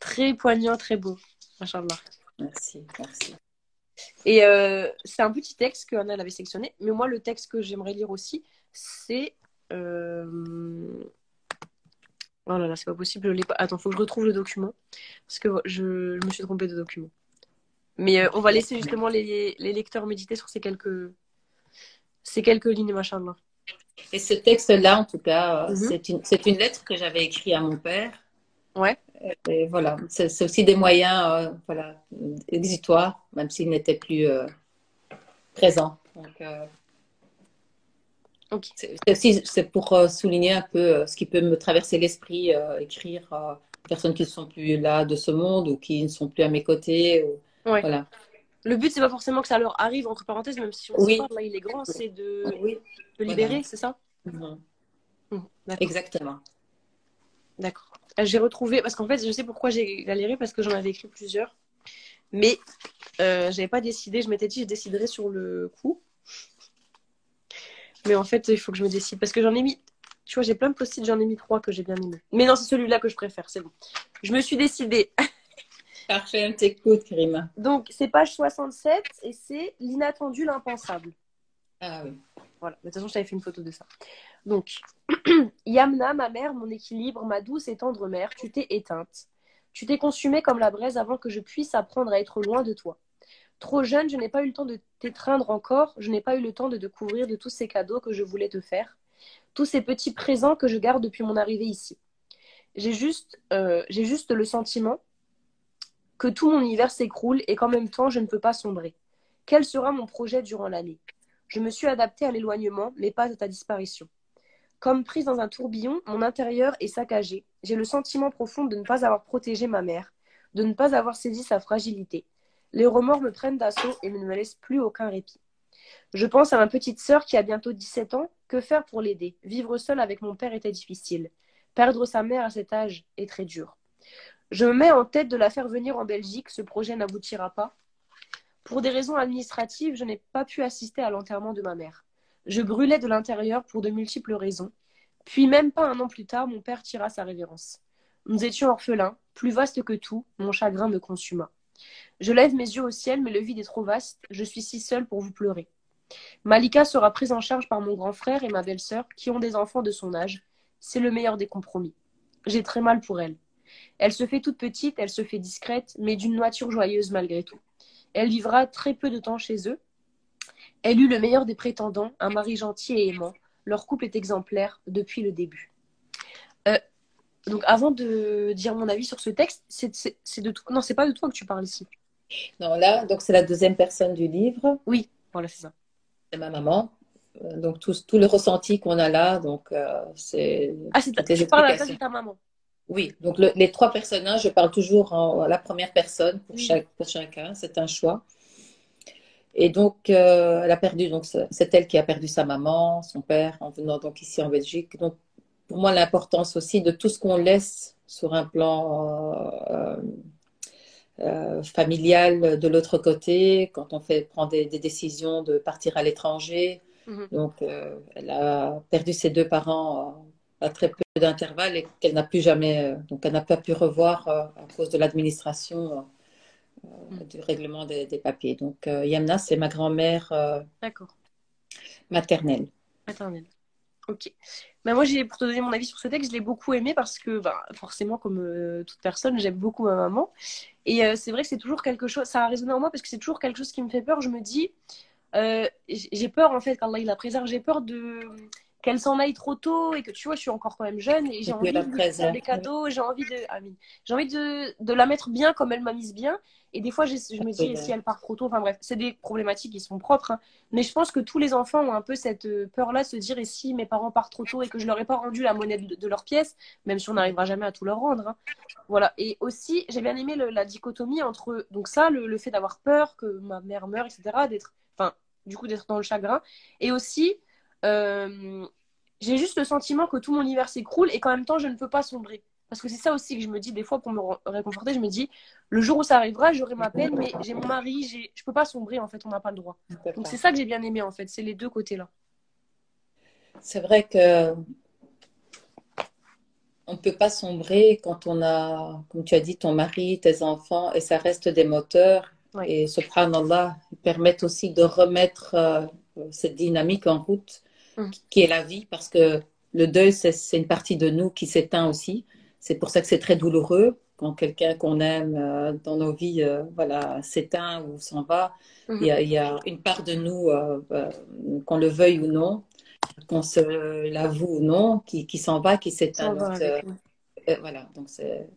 Très poignant, très beau. Machallah. Merci, merci. Et euh, c'est un petit texte que Anna avait sélectionné. Mais moi, le texte que j'aimerais lire aussi, c'est. euh, Oh là là, c'est pas possible. Je l'ai pas... Attends, faut que je retrouve le document. Parce que je, je me suis trompée de document. Mais euh, on va laisser justement les, les lecteurs méditer sur ces quelques, ces quelques lignes, machallah. Et ce texte-là, en tout cas, euh, Mhm. c'est une, lettre que j'avais écrite à mon père. Ouais. Et voilà, c'est aussi des moyens euh, voilà, exutoires, même s'il n'était plus euh, présent. Donc, euh, Ok. c'est aussi pour euh, souligner un peu euh, ce qui peut me traverser l'esprit, euh, écrire euh, personnes qui ne sont plus là de ce monde ou qui ne sont plus à mes côtés. ou- Ouais. Voilà. Le but, c'est pas forcément que ça leur arrive, entre parenthèses, même si on Oui. pas, là, il est grand, c'est de, Oui, de libérer, Voilà. c'est ça? Mhm. D'accord. exactement. D'accord. Euh, J'ai retrouvé, parce qu'en fait, je sais pourquoi j'ai galéré, parce que j'en avais écrit plusieurs. Mais euh, j'avais pas décidé, je m'étais dit, je déciderai sur le coup. Mais en fait, il faut que je me décide, parce que j'en ai mis, tu vois, j'ai plein de post-it, j'en ai mis trois que j'ai bien aimés. Mais non, c'est celui-là que je préfère, c'est bon. Je me suis décidée. Parfait, on t'écoute, Karima. Donc, c'est page 67 et c'est l'inattendu, l'impensable. Ah oui. Voilà, de toute façon, je t'avais fait une photo de ça. Donc, Yamna, ma mère, mon équilibre, ma douce et tendre mère, tu t'es éteinte. Tu t'es consumée comme la braise avant que je puisse apprendre à être loin de toi. Trop jeune, je n'ai pas eu le temps de t'étreindre encore, je n'ai pas eu le temps de te couvrir de tous ces cadeaux que je voulais te faire, tous ces petits présents que je garde depuis mon arrivée ici. J'ai juste, euh, j'ai juste le sentiment que tout mon univers s'écroule et qu'en même temps, je ne peux pas sombrer. Quel sera mon projet durant l'année? Je me suis adaptée à l'éloignement, mais pas à ta disparition. Comme prise dans un tourbillon, mon intérieur est saccagé. J'ai le sentiment profond de ne pas avoir protégé ma mère, de ne pas avoir saisi sa fragilité. Les remords me prennent d'assaut et ne me laissent plus aucun répit. Je pense à ma petite sœur qui a bientôt 17 ans. Que faire pour l'aider? Vivre seule avec mon père était difficile. Perdre sa mère à cet âge est très dur. Je me mets en tête de la faire venir en Belgique. Ce projet n'aboutira pas. Pour des raisons administratives, je n'ai pas pu assister à l'enterrement de ma mère. Je brûlais de l'intérieur pour de multiples raisons. Puis même pas un an plus tard, mon père tira sa révérence. Nous étions orphelins, plus vaste que tout, mon chagrin me consuma. Je lève mes yeux au ciel, mais le vide est trop vaste, je suis si seule pour vous pleurer. Malika sera prise en charge par mon grand frère et ma belle-sœur, qui ont des enfants de son âge. C'est le meilleur des compromis. J'ai très mal pour elle. Elle se fait toute petite, elle se fait discrète, mais d'une nature joyeuse malgré tout. Elle vivra très peu de temps chez eux. Elle eut le meilleur des prétendants, un mari gentil et aimant. Leur couple est exemplaire depuis le début. Euh, donc avant de dire mon avis sur ce texte, c'est de tout. Non, c'est pas de toi que tu parles ici. Non, là, donc c'est la deuxième personne du livre. Oui, voilà, c'est ça. C'est ma maman. Euh, donc tout, tout le ressenti qu'on a là, donc euh, c'est. Ah, c'est tu parles à ta maman. Oui, donc les trois personnages, je parle toujours en la première personne pour, chaque, pour chacun, c'est un choix. Et donc, euh, elle a perdu, donc c'est elle qui a perdu sa maman, son père, en venant donc ici en Belgique. Donc, pour moi, l'importance aussi de tout ce qu'on laisse sur un plan euh, euh, familial de l'autre côté, quand on fait prendre des, décisions de partir à l'étranger. Mhm. Donc, elle a perdu ses deux parents à très peu d'intervalle et qu'elle n'a plus jamais, donc elle n'a pas pu revoir à cause de l'administration euh, du règlement des, papiers. Donc, euh, Yamna, c'est ma grand-mère euh, maternelle. Maternelle. Ok. Mais moi, j'ai, pour te donner mon avis sur ce texte, je l'ai beaucoup aimé parce que, bah, forcément, comme toute personne, j'aime beaucoup ma maman. Et c'est vrai que c'est toujours quelque chose, ça a résonné en moi parce que c'est toujours quelque chose qui me fait peur. Je me dis, j'ai peur en fait, qu'Allah il la préserve, j'ai peur de qu'elle s'en aille trop tôt et que tu vois, je suis encore quand même jeune et j'ai envie de faire des cadeaux, j'ai envie de, j'ai envie de, de, la mettre bien comme elle m'a mise bien. Et des fois, je, me dis, si elle part trop tôt, enfin bref, c'est des problématiques qui sont propres. Hein. Mais je pense que tous les enfants ont un peu cette euh, peur-là, se dire, et si mes parents partent trop tôt et que je leur ai pas rendu la monnaie de, leur pièce, même si on n'arrivera jamais à tout leur rendre. Hein. Voilà. Et aussi, j'ai bien aimé la dichotomie entre, donc ça, le, fait d'avoir peur que ma mère meure, etc., d'être, enfin, du coup, d'être dans le chagrin. Et aussi, euh, j'ai juste le sentiment que tout mon univers s'écroule et qu'en même temps, je ne peux pas sombrer. Parce que c'est ça aussi que je me dis des fois pour me réconforter. Je me dis, le jour où ça arrivera, j'aurai ma peine, mais j'ai mon mari, je peux pas sombrer en fait, on n'a pas le droit. Donc c'est ça que j'ai bien aimé en fait, c'est les deux côtés-là. C'est vrai que on ne peut pas sombrer quand on a, comme tu as dit, ton mari, tes enfants, et ça reste des moteurs. Et subhanallah, ils permettent aussi de remettre euh, cette dynamique en route Mm. qui est la vie, parce que le deuil, c'est une partie de nous qui s'éteint aussi. C'est pour ça que c'est très douloureux quand quelqu'un qu'on aime euh, dans nos vies euh, voilà, s'éteint ou s'en va. Mm-hmm. il, y a, une part de nous, euh, qu'on le veuille ou non, qu'on se l'avoue ou non, qui, qui s'en va, qui s'éteint. voilà, donc c'est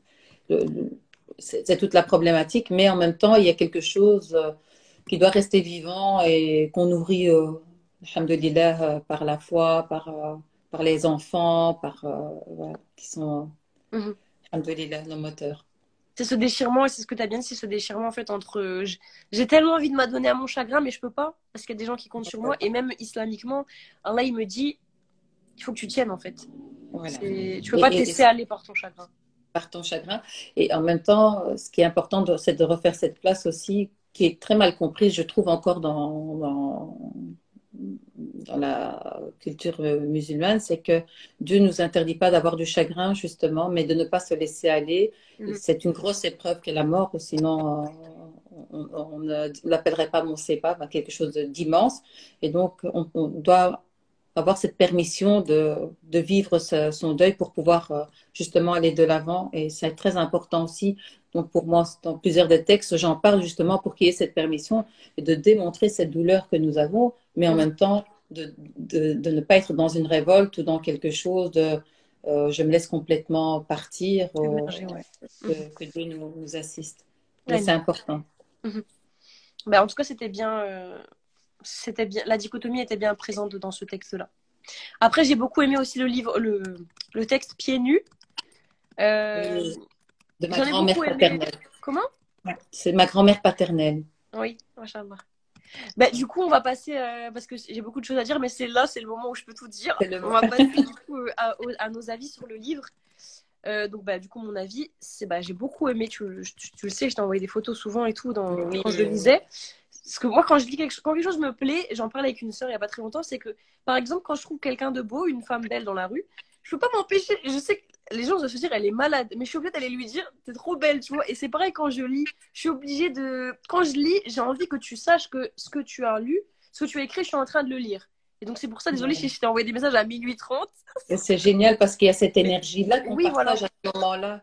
c'est toute la problématique, mais en même temps, il y a quelque chose qui doit rester vivant et qu'on nourrit alhamdoulilah, euh, par la foi, par, euh, par les enfants, par, euh, qui sont, mm nos moteurs. C'est ce déchirement, et c'est ce que tu as bien dit, c'est ce déchirement en fait entre. J'ai tellement envie de m'adonner à mon chagrin, mais je peux pas, parce qu'il y a des gens qui comptent sur moi, et même islamiquement, Allah il me dit il faut que tu tiennes en fait. Voilà. Tu peux pas te laisser aller par ton chagrin. Par ton chagrin. Et en même temps, ce qui est important, c'est de refaire cette place aussi, qui est très mal comprise, je trouve, encore dans, dans dans la culture musulmane, c'est que Dieu nous interdit pas d'avoir du chagrin, justement, mais de ne pas se laisser aller. Mm. C'est une grosse épreuve qu'est la mort, sinon on, ne l'appellerait pas mon pas quelque chose d'immense. Et donc, on, doit avoir cette permission de, de vivre son deuil pour pouvoir euh, justement aller de l'avant. Et c'est très important aussi. Donc pour moi, dans plusieurs des textes, j'en parle justement pour qu'il y ait cette permission et de démontrer cette douleur que nous avons, mais en même temps de, de, de ne pas être dans une révolte ou dans quelque chose de euh, je me laisse complètement partir, euh, que, Dieu nous, nous assiste. c'est important. Mhm. Ben, en tout cas, c'était bien, c'était bien, la dichotomie était bien présente dans ce texte-là. Après, j'ai beaucoup aimé aussi le livre, le, le texte Pieds nus. Euh, de ma grand-mère paternelle. Comment? C'est ma grand-mère paternelle. Oui, machallah. Bah, du coup, on va passer, euh, parce que j'ai beaucoup de choses à dire, mais c'est là, c'est le moment où je peux tout dire. On va passer du coup, euh, à, nos avis sur le livre. donc, bah, du coup, mon avis, c'est bah, j'ai beaucoup aimé. Tu, tu, le sais, je t'ai envoyé des photos souvent et tout dans, quand je le lisais. Parce que moi, quand je dis quelque, quand quelque chose me plaît, j'en parlais avec une sœur il n'y a pas très longtemps, c'est que, par exemple, quand je trouve quelqu'un de beau, une femme belle dans la rue, je peux pas m'empêcher. Je sais que les gens vont se dire, elle est malade, mais je suis obligée d'aller lui dire, t'es trop belle, tu vois. Et c'est pareil quand je lis. Je suis obligée de. Quand je lis, j'ai envie que tu saches que ce que tu as lu, ce que tu as écrit, je suis en train de le lire. Et donc, c'est pour ça, désolée si je t'ai envoyé des messages à minuit 30. C'est génial parce qu'il y a cette énergie-là qu'on oui, partage à ce moment-là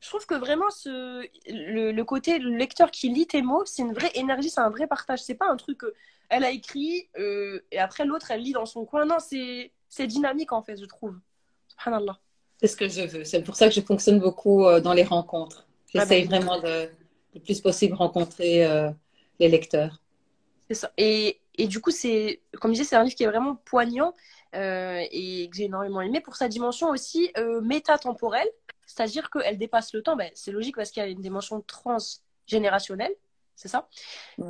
je trouve que vraiment ce, le, côté le lecteur qui lit tes mots, c'est une vraie énergie, c'est un vrai partage. C'est pas un truc qu'elle a écrit euh, et après l'autre elle lit dans son coin. Non, c'est dynamique en fait, je trouve. Subhanallah. C'est ce que je veux. C'est pour ça que je fonctionne beaucoup euh, dans les rencontres. Ah J'essaye ben, vraiment de le plus possible rencontrer euh, les lecteurs. C'est ça. Et, et, du coup, c'est comme je disais, c'est un livre qui est vraiment poignant et que j'ai énormément aimé pour sa dimension aussi métatemporelle. C'est-à-dire qu'elle dépasse le temps. Ben, c'est logique parce qu'il y a une dimension transgénérationnelle, c'est ça?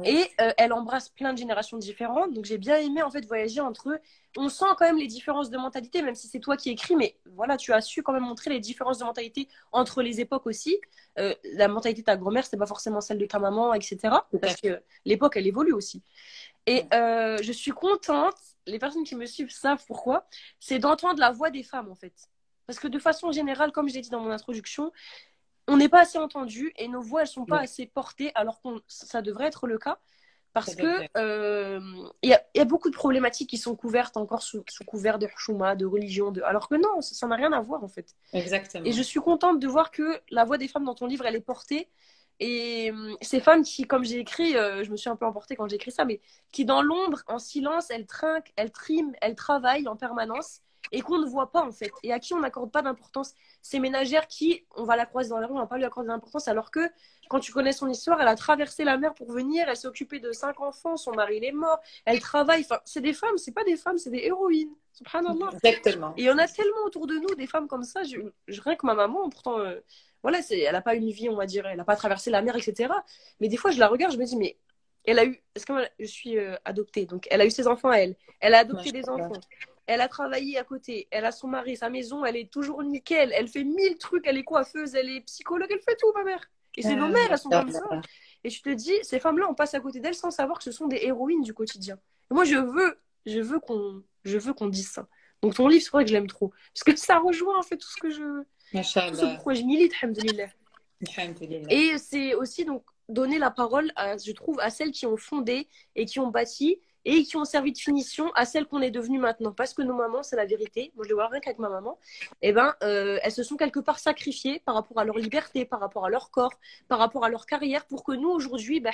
Et euh, elle embrasse plein de générations différentes. Donc j'ai bien aimé en fait voyager entre eux. On sent quand même les différences de mentalité, même si c'est toi qui écris, mais voilà, tu as su quand même montrer les différences de mentalité entre les époques aussi. Euh, la mentalité de ta grand-mère, c'est pas forcément celle de ta maman, etc. Parce que l'époque, elle évolue aussi. Et euh, je suis contente, les personnes qui me suivent savent pourquoi, c'est d'entendre la voix des femmes en fait. Parce que de façon générale, comme je l'ai dit dans mon introduction, on n'est pas assez entendu et nos voix, elles sont pas assez portées, alors que ça devrait être le cas. Parce que il euh, y, a beaucoup de problématiques qui sont couvertes encore sous, couvert de chouma, de religion, de... alors que non, ça n'a rien à voir en fait. Exactement. Et je suis contente de voir que la voix des femmes dans ton livre, elle est portée. Et euh, ces femmes qui, comme j'ai écrit, euh, je me suis un peu emportée quand j'ai écrit ça, mais qui dans l'ombre, en silence, elles trinquent, elles triment, elles travaillent en permanence et qu'on ne voit pas en fait et à qui on n'accorde pas d'importance. Ces ménagères qui, on va la croiser dans la rue, on va pas lui accorder d'importance alors que quand tu connais son histoire, elle a traversé la mer pour venir, elle s'est occupée de cinq enfants, son mari il est mort, elle travaille, enfin c'est des femmes, c'est pas des femmes, c'est des héroïnes. Subhanallah. Exactement. Et il y en a tellement autour de nous des femmes comme ça, je, je rien que ma maman pourtant euh, voilà, c'est elle a pas une vie, on va dire, elle a pas traversé la mer etc. Mais des fois je la regarde, je me dis mais elle a eu, est-ce que je suis euh, adoptée, donc elle a eu ses enfants à elle, elle a adopté des enfants, elle a travaillé à côté, elle a son mari, sa maison, elle est toujours nickel, elle fait mille trucs, elle est coiffeuse, elle est psychologue, elle fait tout, ma mère. Et c'est nos ah, mères, elles sont comme ça. Et je te dis, ces femmes-là, on passe à côté d'elles sans savoir que ce sont des héroïnes du quotidien. Et moi, je veux, je veux qu'on, je veux qu'on dise ça. Donc ton livre, c'est vrai que je l'aime trop, parce que ça rejoint en fait tout ce que je, tout pourquoi je milite, Et c'est aussi donc donner la parole, à, je trouve, à celles qui ont fondé et qui ont bâti et qui ont servi de finition à celle qu'on est devenue maintenant. Parce que nos mamans, c'est la vérité, moi je le vois rien qu'avec ma maman, eh ben, euh, elles se sont quelque part sacrifiées par rapport à leur liberté, par rapport à leur corps, par rapport à leur carrière, pour que nous, aujourd'hui, bah,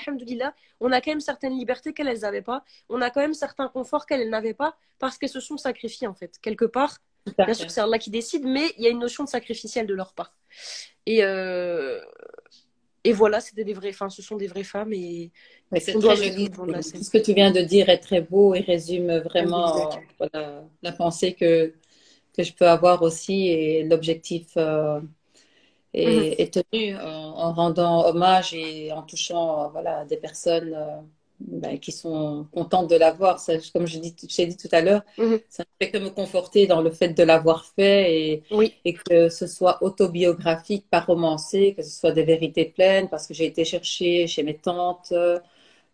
on a quand même certaines libertés qu'elles n'avaient pas, on a quand même certains conforts qu'elles n'avaient pas, parce qu'elles se sont sacrifiées, en fait. Quelque part, bien sûr, c'est Allah qui décide, mais il y a une notion de sacrificiel de leur part. Et, euh, et voilà, c'était des vraies, enfin, ce sont des vraies femmes et c'est très joli. Ce que tu viens de dire est très beau et résume vraiment la pensée que que je peux avoir aussi et l'objectif euh, est, mhm. tenu en, rendant hommage et en touchant voilà des personnes euh, ben, qui sont contentes de l'avoir. Comme je dis, j'ai dit tout à l'heure, mhm. ça ne fait que me conforter dans le fait de l'avoir fait et, et, que ce soit autobiographique, pas romancé, que ce soit des vérités pleines, parce que j'ai été chercher chez mes tantes,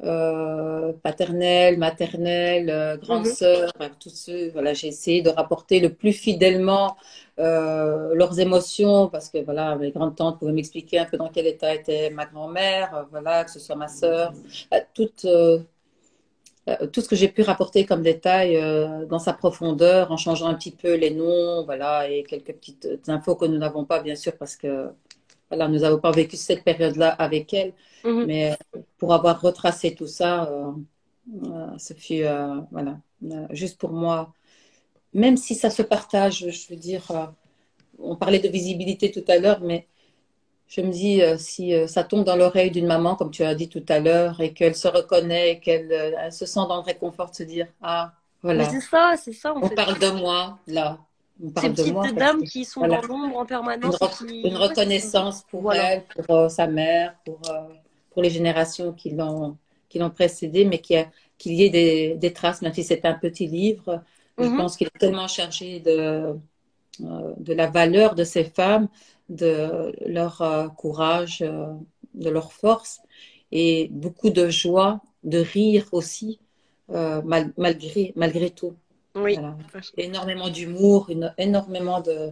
euh, paternelle, maternelle, euh, grande mhm. sœur, tous ceux. Voilà, j'ai essayé de rapporter le plus fidèlement euh, leurs émotions parce que voilà, mes grandes tantes pouvaient m'expliquer un peu dans quel état était ma grand-mère, voilà, que ce soit ma sœur, toute euh, tout ce que j'ai pu rapporter comme détail euh, dans sa profondeur, en changeant un petit peu les noms, voilà, et quelques petites infos que nous n'avons pas, bien sûr, parce que voilà, nous n'avons pas vécu cette période-là avec elle. Mhm. Mais pour avoir retracé tout ça, euh, ce fut, voilà, juste pour moi, même si ça se partage, je veux dire, on parlait de visibilité tout à l'heure, mais je me dis, euh, si euh, ça tombe dans l'oreille d'une maman, comme tu as dit tout à l'heure, et qu'elle se reconnaît, qu'elle euh, se sent dans le réconfort de se dire, ah, voilà. C'est ça, c'est ça. on parle de moi, là. On parle Ces de petites dames qui sont dans l'ombre en permanence. Une, reconnaissance pour elle, pour sa mère, pour, pour les générations qui l'ont qui l'ont précédé, mais qu'il y ait des, des, traces, même si c'est un petit livre. Je mhm. pense qu'il est tellement chargé de, de la valeur de ces femmes, de leur euh, courage, euh, de leur force et beaucoup de joie, de rire aussi, euh, malgré, malgré tout. Oui. Énormément d'humour, énormément de,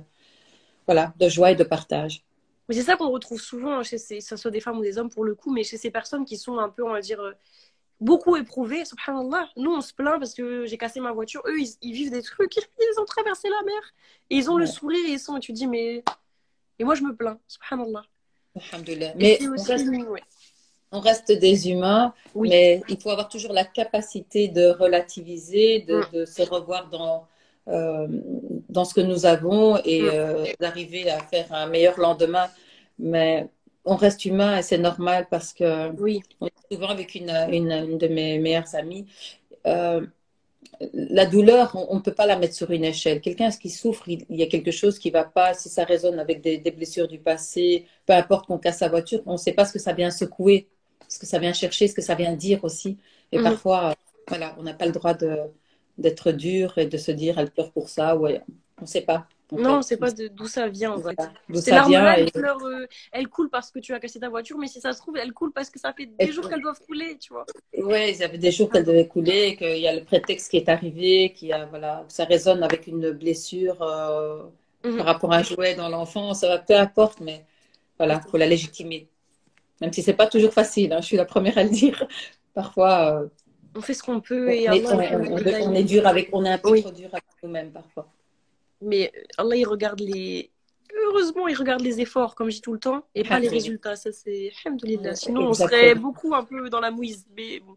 voilà, de joie et de partage. Mais c'est ça qu'on retrouve souvent chez ces, que ce soit des femmes ou des hommes pour le coup, mais chez ces personnes qui sont un peu, on va dire, beaucoup éprouvées, subhanallah. Nous, on se plaint parce que j'ai cassé ma voiture. Eux, ils, vivent des trucs, ils ont traversé la mer. Et ils ont le sourire et ils sont, et tu dis, mais et moi, je me plains, subhanallah. Mais on reste, des humains, mais il faut avoir toujours la capacité de relativiser, de, mm. se revoir dans, euh, dans ce que nous avons et mm. euh, d'arriver à faire un meilleur lendemain. Mais on reste humain et c'est normal parce que oui. on est souvent avec une, une, de mes meilleures amies. Euh, la douleur, on ne peut pas la mettre sur une échelle. Quelqu'un qui souffre, il, y a quelque chose qui ne va pas, si ça résonne avec des, blessures du passé, peu importe qu'on casse sa voiture, on ne sait pas ce que ça vient secouer, ce que ça vient chercher, ce que ça vient dire aussi. Et mhm. parfois, voilà, on n'a pas le droit d'être dur et de se dire elle pleure pour ça, ouais, on ne sait pas. Non, on ne sait pas d'où ça vient en fait. Ça vient. Elle, euh, elle coule parce que tu as cassé ta voiture, mais si ça se trouve, elle coule parce que ça fait des jours qu'elle doivent couler, tu vois. Oui, il y avait des jours qu'elle devait couler, qu'il y a le prétexte qui est arrivé, qui a, voilà, ça résonne avec une blessure euh, mhm. par rapport à un jouet dans l'enfance, peu importe, mais voilà, il faut la légitimer. Même si c'est pas toujours facile, hein, je suis la première à le dire. Parfois. Euh, on fait ce qu'on peut et on, est, on, est, dur avec, on est un peu trop dur avec nous-mêmes parfois. Mais Allah, il regarde les. Heureusement, il regarde les efforts, comme je dis tout le temps, et pas les résultats. Ça, c'est. Sinon, on serait beaucoup un peu dans la mouise. Mais bon.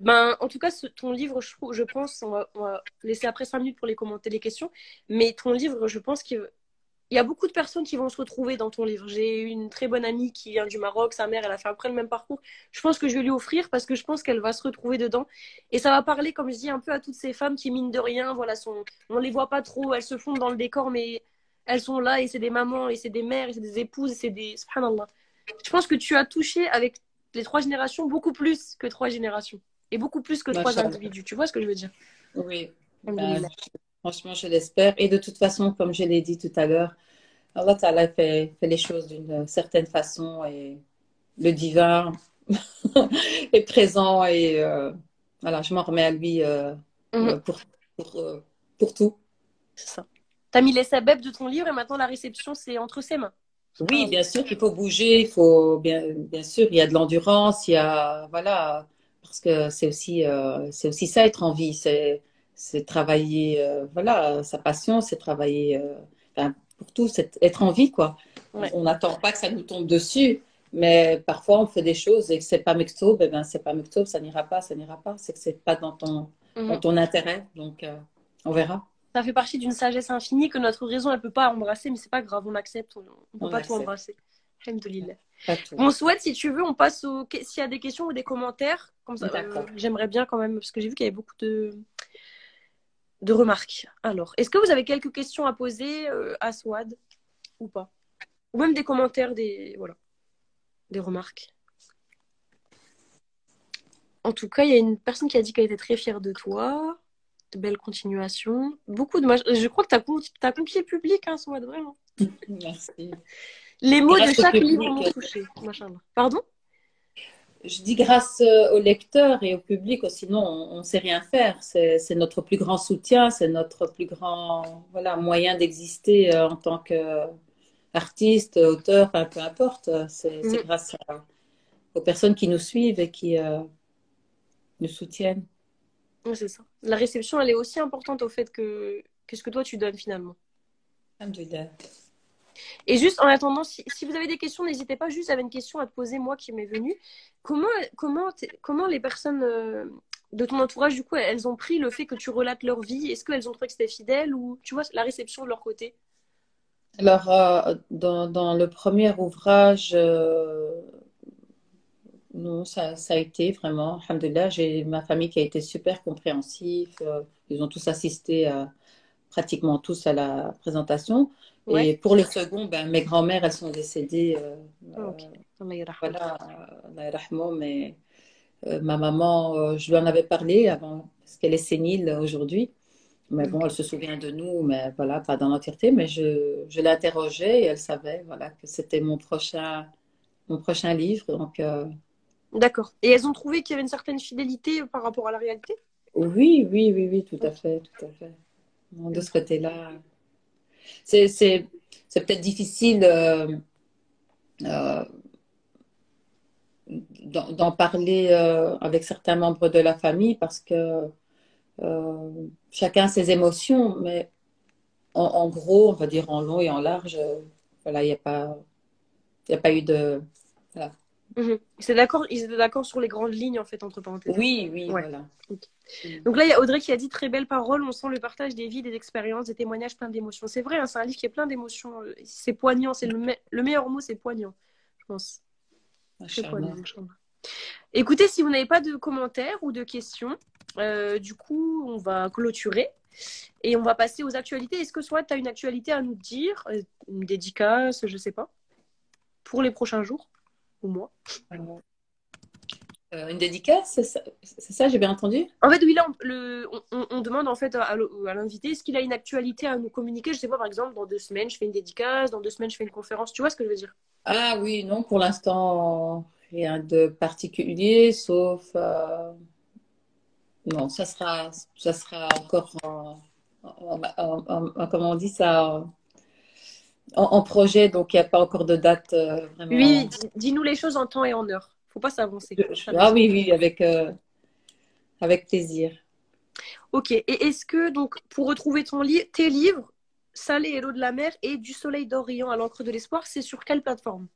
Ben, en tout cas, ton livre, je, je pense, on va, on va, laisser après 5 minutes pour les commenter les questions, mais ton livre, je pense qu'il il y a beaucoup de personnes qui vont se retrouver dans ton livre. J'ai une très bonne amie qui vient du Maroc, sa mère, elle a fait après le même parcours. Je pense que je vais lui offrir parce que je pense qu'elle va se retrouver dedans. Et ça va parler, comme je dis, un peu à toutes ces femmes qui, mine de rien, voilà, sont... on les voit pas trop, elles se fondent dans le décor, mais elles sont là et c'est des mamans, et c'est des mères, et c'est des épouses, et c'est des. Subhanallah. Je pense que tu as touché avec les trois générations beaucoup plus que trois générations. Et beaucoup plus que trois individus. Tu vois ce que je veux dire? Oui. Franchement, je l'espère. Et de toute façon, comme je l'ai dit tout à l'heure, Allah Ta'ala fait, fait les choses d'une certaine façon et le divin est présent et euh, voilà, je m'en remets à lui euh, mhm. euh, pour, pour, pour, tout. C'est ça. Tu as mis les sabeb de ton livre et maintenant la réception, c'est entre ses mains. Oui, bien sûr qu'il faut bouger, il faut bien, bien sûr, il y a de l'endurance, il y a voilà, parce que c'est aussi c'est aussi ça être en vie, c'est c'est travailler, euh, voilà, sa passion, c'est travailler, euh, pour tout, c'est être en vie, quoi. On n'attend pas que ça nous tombe dessus, mais parfois on fait des choses et que c'est pas mektoub, et eh ben c'est pas mektoub, ça n'ira pas, ça n'ira pas, c'est que c'est pas dans ton, mhm. dans ton intérêt, donc euh, on verra. Ça fait partie d'une sagesse infinie que notre raison elle peut pas embrasser, mais c'est pas grave, on accepte, on, ne peut pas tout embrasser. On souhaite, si tu veux, on passe au. S'il y a des questions ou des commentaires, comme ça, j'aimerais bien quand même, parce que j'ai vu qu'il y avait beaucoup de, de remarques. Alors, est-ce que vous avez quelques questions à poser euh, à Swad ou pas? Ou même des commentaires, des voilà, des remarques. En tout cas, il y a une personne qui a dit qu'elle était très fière de toi. De belles continuations. Beaucoup de Je crois que tu as, as, conquis le public, hein, Swad, vraiment. Merci. Les mots de chaque livre m'ont touché. Pardon? Je dis grâce euh, aux lecteurs et au public, sinon on ne sait rien faire. C'est notre plus grand soutien, c'est notre plus grand voilà, moyen d'exister euh, en tant qu'artiste, auteur, enfin, peu importe. C'est mm. grâce aux personnes qui nous suivent et qui, euh, nous soutiennent. c'est ça. La réception, elle est aussi importante au fait que, que ce que toi tu donnes finalement. Et juste en attendant, si, vous avez des questions, n'hésitez pas. Juste, j'avais une question à te poser, moi qui m'est venue. Comment, comment, comment les personnes euh, de ton entourage, du coup, elles ont pris le fait que tu relates leur vie? Est-ce qu'elles ont trouvé que c'était fidèle ou, tu vois, la réception de leur côté? Alors, euh, dans, dans, le premier ouvrage, euh, non, ça, ça, a été vraiment, alhamdoulilah, j'ai ma famille qui a été super compréhensif. ils ont tous assisté pratiquement tous à la présentation. Et pour le second, ben, mes grands-mères, elles sont décédées. Euh, okay. euh, voilà, mais euh, ma maman, euh, je lui en avais parlé avant, parce qu'elle est sénile aujourd'hui. Mais bon, elle se souvient de nous, mais voilà, pas dans l'entièreté. Mais je, je l'interrogeais et elle savait voilà, que c'était mon prochain, mon prochain livre. Donc, D'accord. Et elles ont trouvé qu'il y avait une certaine fidélité par rapport à la réalité? Oui, oui, oui, oui, tout à fait, tout à fait. De ce côté-là c'est peut-être difficile euh, euh, d'en parler euh, avec certains membres de la famille parce que chacun ses émotions, mais en, gros, on va dire en long et en large, voilà, il n'y a pas, il a pas eu de, Ils d'accord, ils étaient d'accord sur les grandes lignes en fait entre parenthèses. Oui, oui, voilà. Mm. Donc là, il y a Audrey qui a dit très belle parole. On sent le partage des vies, des expériences, des témoignages plein d'émotions. C'est vrai, hein, c'est un livre qui est plein d'émotions. C'est poignant. C'est le, le, meilleur mot, c'est poignant, je pense. C'est poignant. Écoutez, si vous n'avez pas de commentaires ou de questions, euh, du coup, on va clôturer et on va passer aux actualités. Est-ce que soit tu as une actualité à nous dire, euh, une dédicace, je sais pas, pour les prochains jours? Ou moi. Euh, une dédicace, c'est ça, j'ai bien entendu? En fait, oui, là, on, le, on, demande en fait à, l'invité est-ce qu'il a une actualité à nous communiquer? Je sais pas, par exemple, dans deux semaines, je fais une dédicace, dans deux semaines, je fais une conférence. Tu vois ce que je veux dire? Ah oui, non, pour l'instant, rien de particulier, sauf. Euh, non, ça sera, ça sera encore. comment on dit ça en, projet, donc il n'y a pas encore de date euh, vraiment. Oui, dis-nous les choses en temps et en heure. faut pas s'avancer. Ah oui, oui, avec, euh, avec plaisir. Ok, et est-ce que, donc, pour retrouver ton tes livres, Salé et l'eau de la mer et Du soleil d'Orient à l'encre de l'espoir, c'est sur quelle plateforme?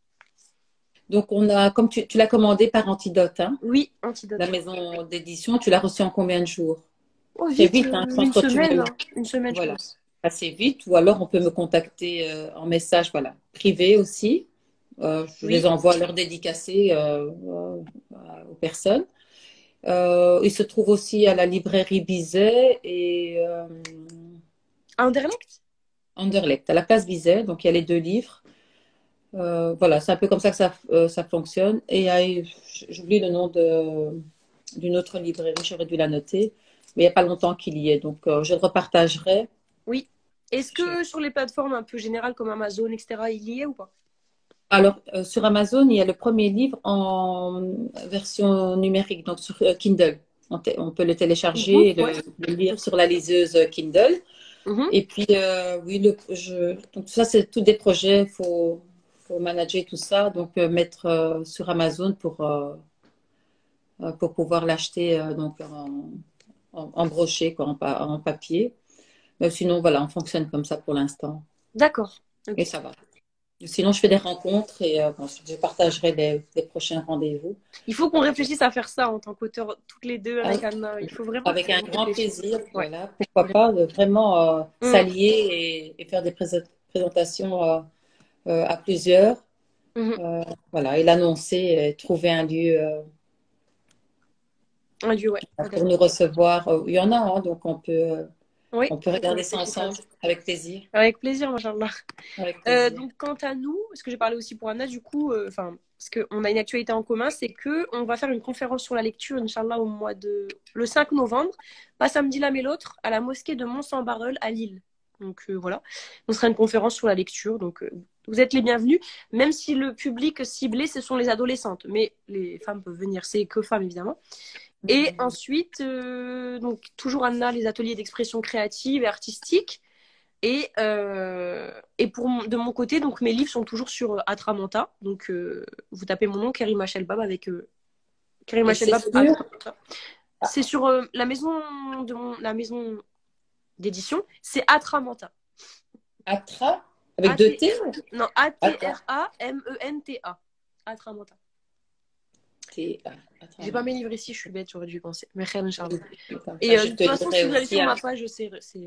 Donc, on a, comme tu, l'as commandé par Antidote, hein? Oui, Antidote. La maison d'édition, tu l'as reçu en combien de jours? Oh, vite, vite, hein, une, semaine, hein. une semaine, je pense assez vite, ou alors on peut me contacter euh, en message voilà, privé aussi. Euh, je les envoie leur dédicacés euh, aux personnes. il se trouve aussi à la librairie Bizet et. à Anderlecht? Anderlecht, à la place Bizet, donc il y a les deux livres. voilà, c'est un peu comme ça que ça, ça fonctionne. Et j'oublie le nom d'une autre librairie, j'aurais dû la noter, mais il n'y a pas longtemps qu'il y est. Donc, je le repartagerai. Oui. Est-ce que sur les plateformes un peu générales comme Amazon, etc., il y est ou pas? Alors, euh, sur Amazon, il y a le premier livre en version numérique, donc sur euh, Kindle. On, peut le télécharger mhm, et le, lire sur la liseuse Kindle. Mhm. Et puis, euh, oui, le, je, donc ça, c'est tous des projets. Il faut, faut, manager tout ça. Donc, mettre sur Amazon pour, pour pouvoir l'acheter donc en, en, brochet, quoi, en, en papier. Mais sinon, voilà, on fonctionne comme ça pour l'instant. D'accord. Et ça va. Sinon, je fais des rencontres et euh, je partagerai les, prochains rendez-vous. Il faut qu'on réfléchisse à faire ça en tant qu'auteur, toutes les deux avec ah, Anna. Il faut vraiment. Avec un grand plaisir, voilà. Pourquoi pas de vraiment euh, mm. s'allier et, faire des présentations euh, à plusieurs. Mm-hmm. voilà, et l'annoncer, trouver un lieu. un lieu, ouais. Pour nous recevoir. Il y en a, hein, donc on peut on peut regarder ça ensemble avec plaisir. Avec plaisir, machallah. Euh, donc, quant à nous, ce que j'ai parlé aussi pour Anna, du coup, euh, enfin, parce qu'on a une actualité en commun, c'est que on va faire une conférence sur la lecture, Inch'Allah, au mois de. le 5 novembre, pas samedi là, mais l'autre, à la mosquée de Mont-Saint-Barreul à Lille. Donc euh, voilà, on sera une conférence sur la lecture. Donc vous êtes les bienvenus, même si le public ciblé, ce sont les adolescentes. Mais les femmes peuvent venir, c'est que femmes évidemment. Et ensuite, euh, donc toujours Anna, les ateliers d'expression créative et artistique. Et, euh, et pour de mon côté, donc mes livres sont toujours sur Atramanta. Donc euh, vous tapez mon nom, Kerima Shelbab avec Kerima Shelbab. C'est sur euh, la maison de mon, la maison d'édition, c'est Atramanta. Atra? Avec deux T Non, A-T-R-A-M-E-N-T-A. Atramanta. T-A. J'ai pas mes livres ici, je suis bête, j'aurais dû y penser. Mais rien, Inch'Allah. Et euh, de te toute façon, dirai si vous allez sur ma page, je sais. c'est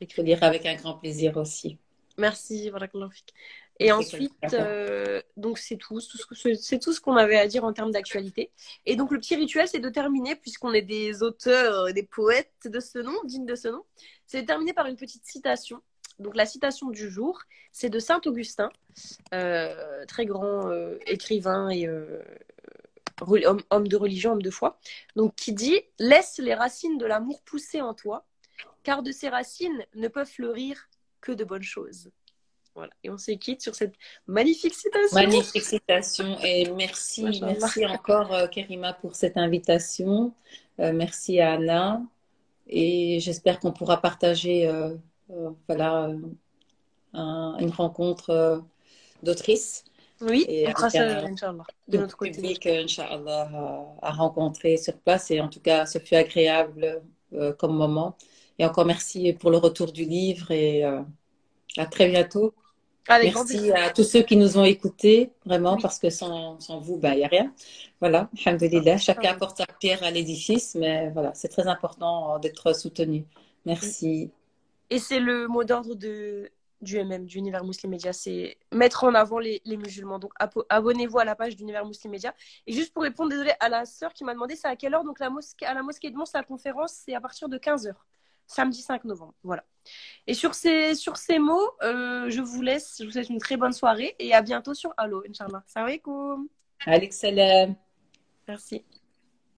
Je te lire avec un grand plaisir aussi. Merci, fik. Et ensuite, euh, donc c'est tout, c'est tout ce c'est qu'on avait à dire en termes d'actualité. Et donc le petit rituel, c'est de terminer, puisqu'on est des auteurs, euh, des poètes de ce nom, dignes de ce nom, c'est de terminer par une petite citation. Donc la citation du jour, c'est de Saint Augustin, euh, très grand euh, écrivain et euh, homme, homme de religion, homme de foi, donc qui dit laisse les racines de l'amour pousser en toi, car de ces racines ne peuvent fleurir que de bonnes choses. Voilà. Et on se quitte sur cette magnifique citation. Magnifique citation et merci, merci encore Kerima pour cette invitation. Merci à Anna et j'espère qu'on pourra partager voilà, euh, un- une rencontre euh, d'autrices Oui, Et un- Inch'Allah, de notre côté. public, euh, Inch'Allah, à, à rencontrer sur place. Et en tout cas, ce fut agréable euh, comme moment. Et encore merci pour le retour du livre et euh, à très bientôt. Merci à tous ceux qui nous ont écoutés, vraiment, Oui. parce que sans, sans vous, ben, il n'y a rien. Voilà, alhamdulillah. Chacun Ah oui. apporte sa pierre à l'édifice, mais voilà, c'est très important euh, d'être soutenu. Merci. Et c'est le mot d'ordre de, du MM, du Univers Muslim Media, c'est mettre en avant les, les musulmans. Donc abonnez-vous à la page d'Univers Muslim Media. Et juste pour répondre, désolé, à la sœur qui m'a demandé c'est à quelle heure? Donc la mosquée, à la mosquée de Mons, la conférence, c'est à partir de 15h, samedi 5 novembre. Voilà. Et sur ces, sur ces mots, euh, je vous laisse. Je vous souhaite une très bonne soirée et à bientôt sur Allo, Inch'Allah. Salam alaikum. Alex Salam. Merci.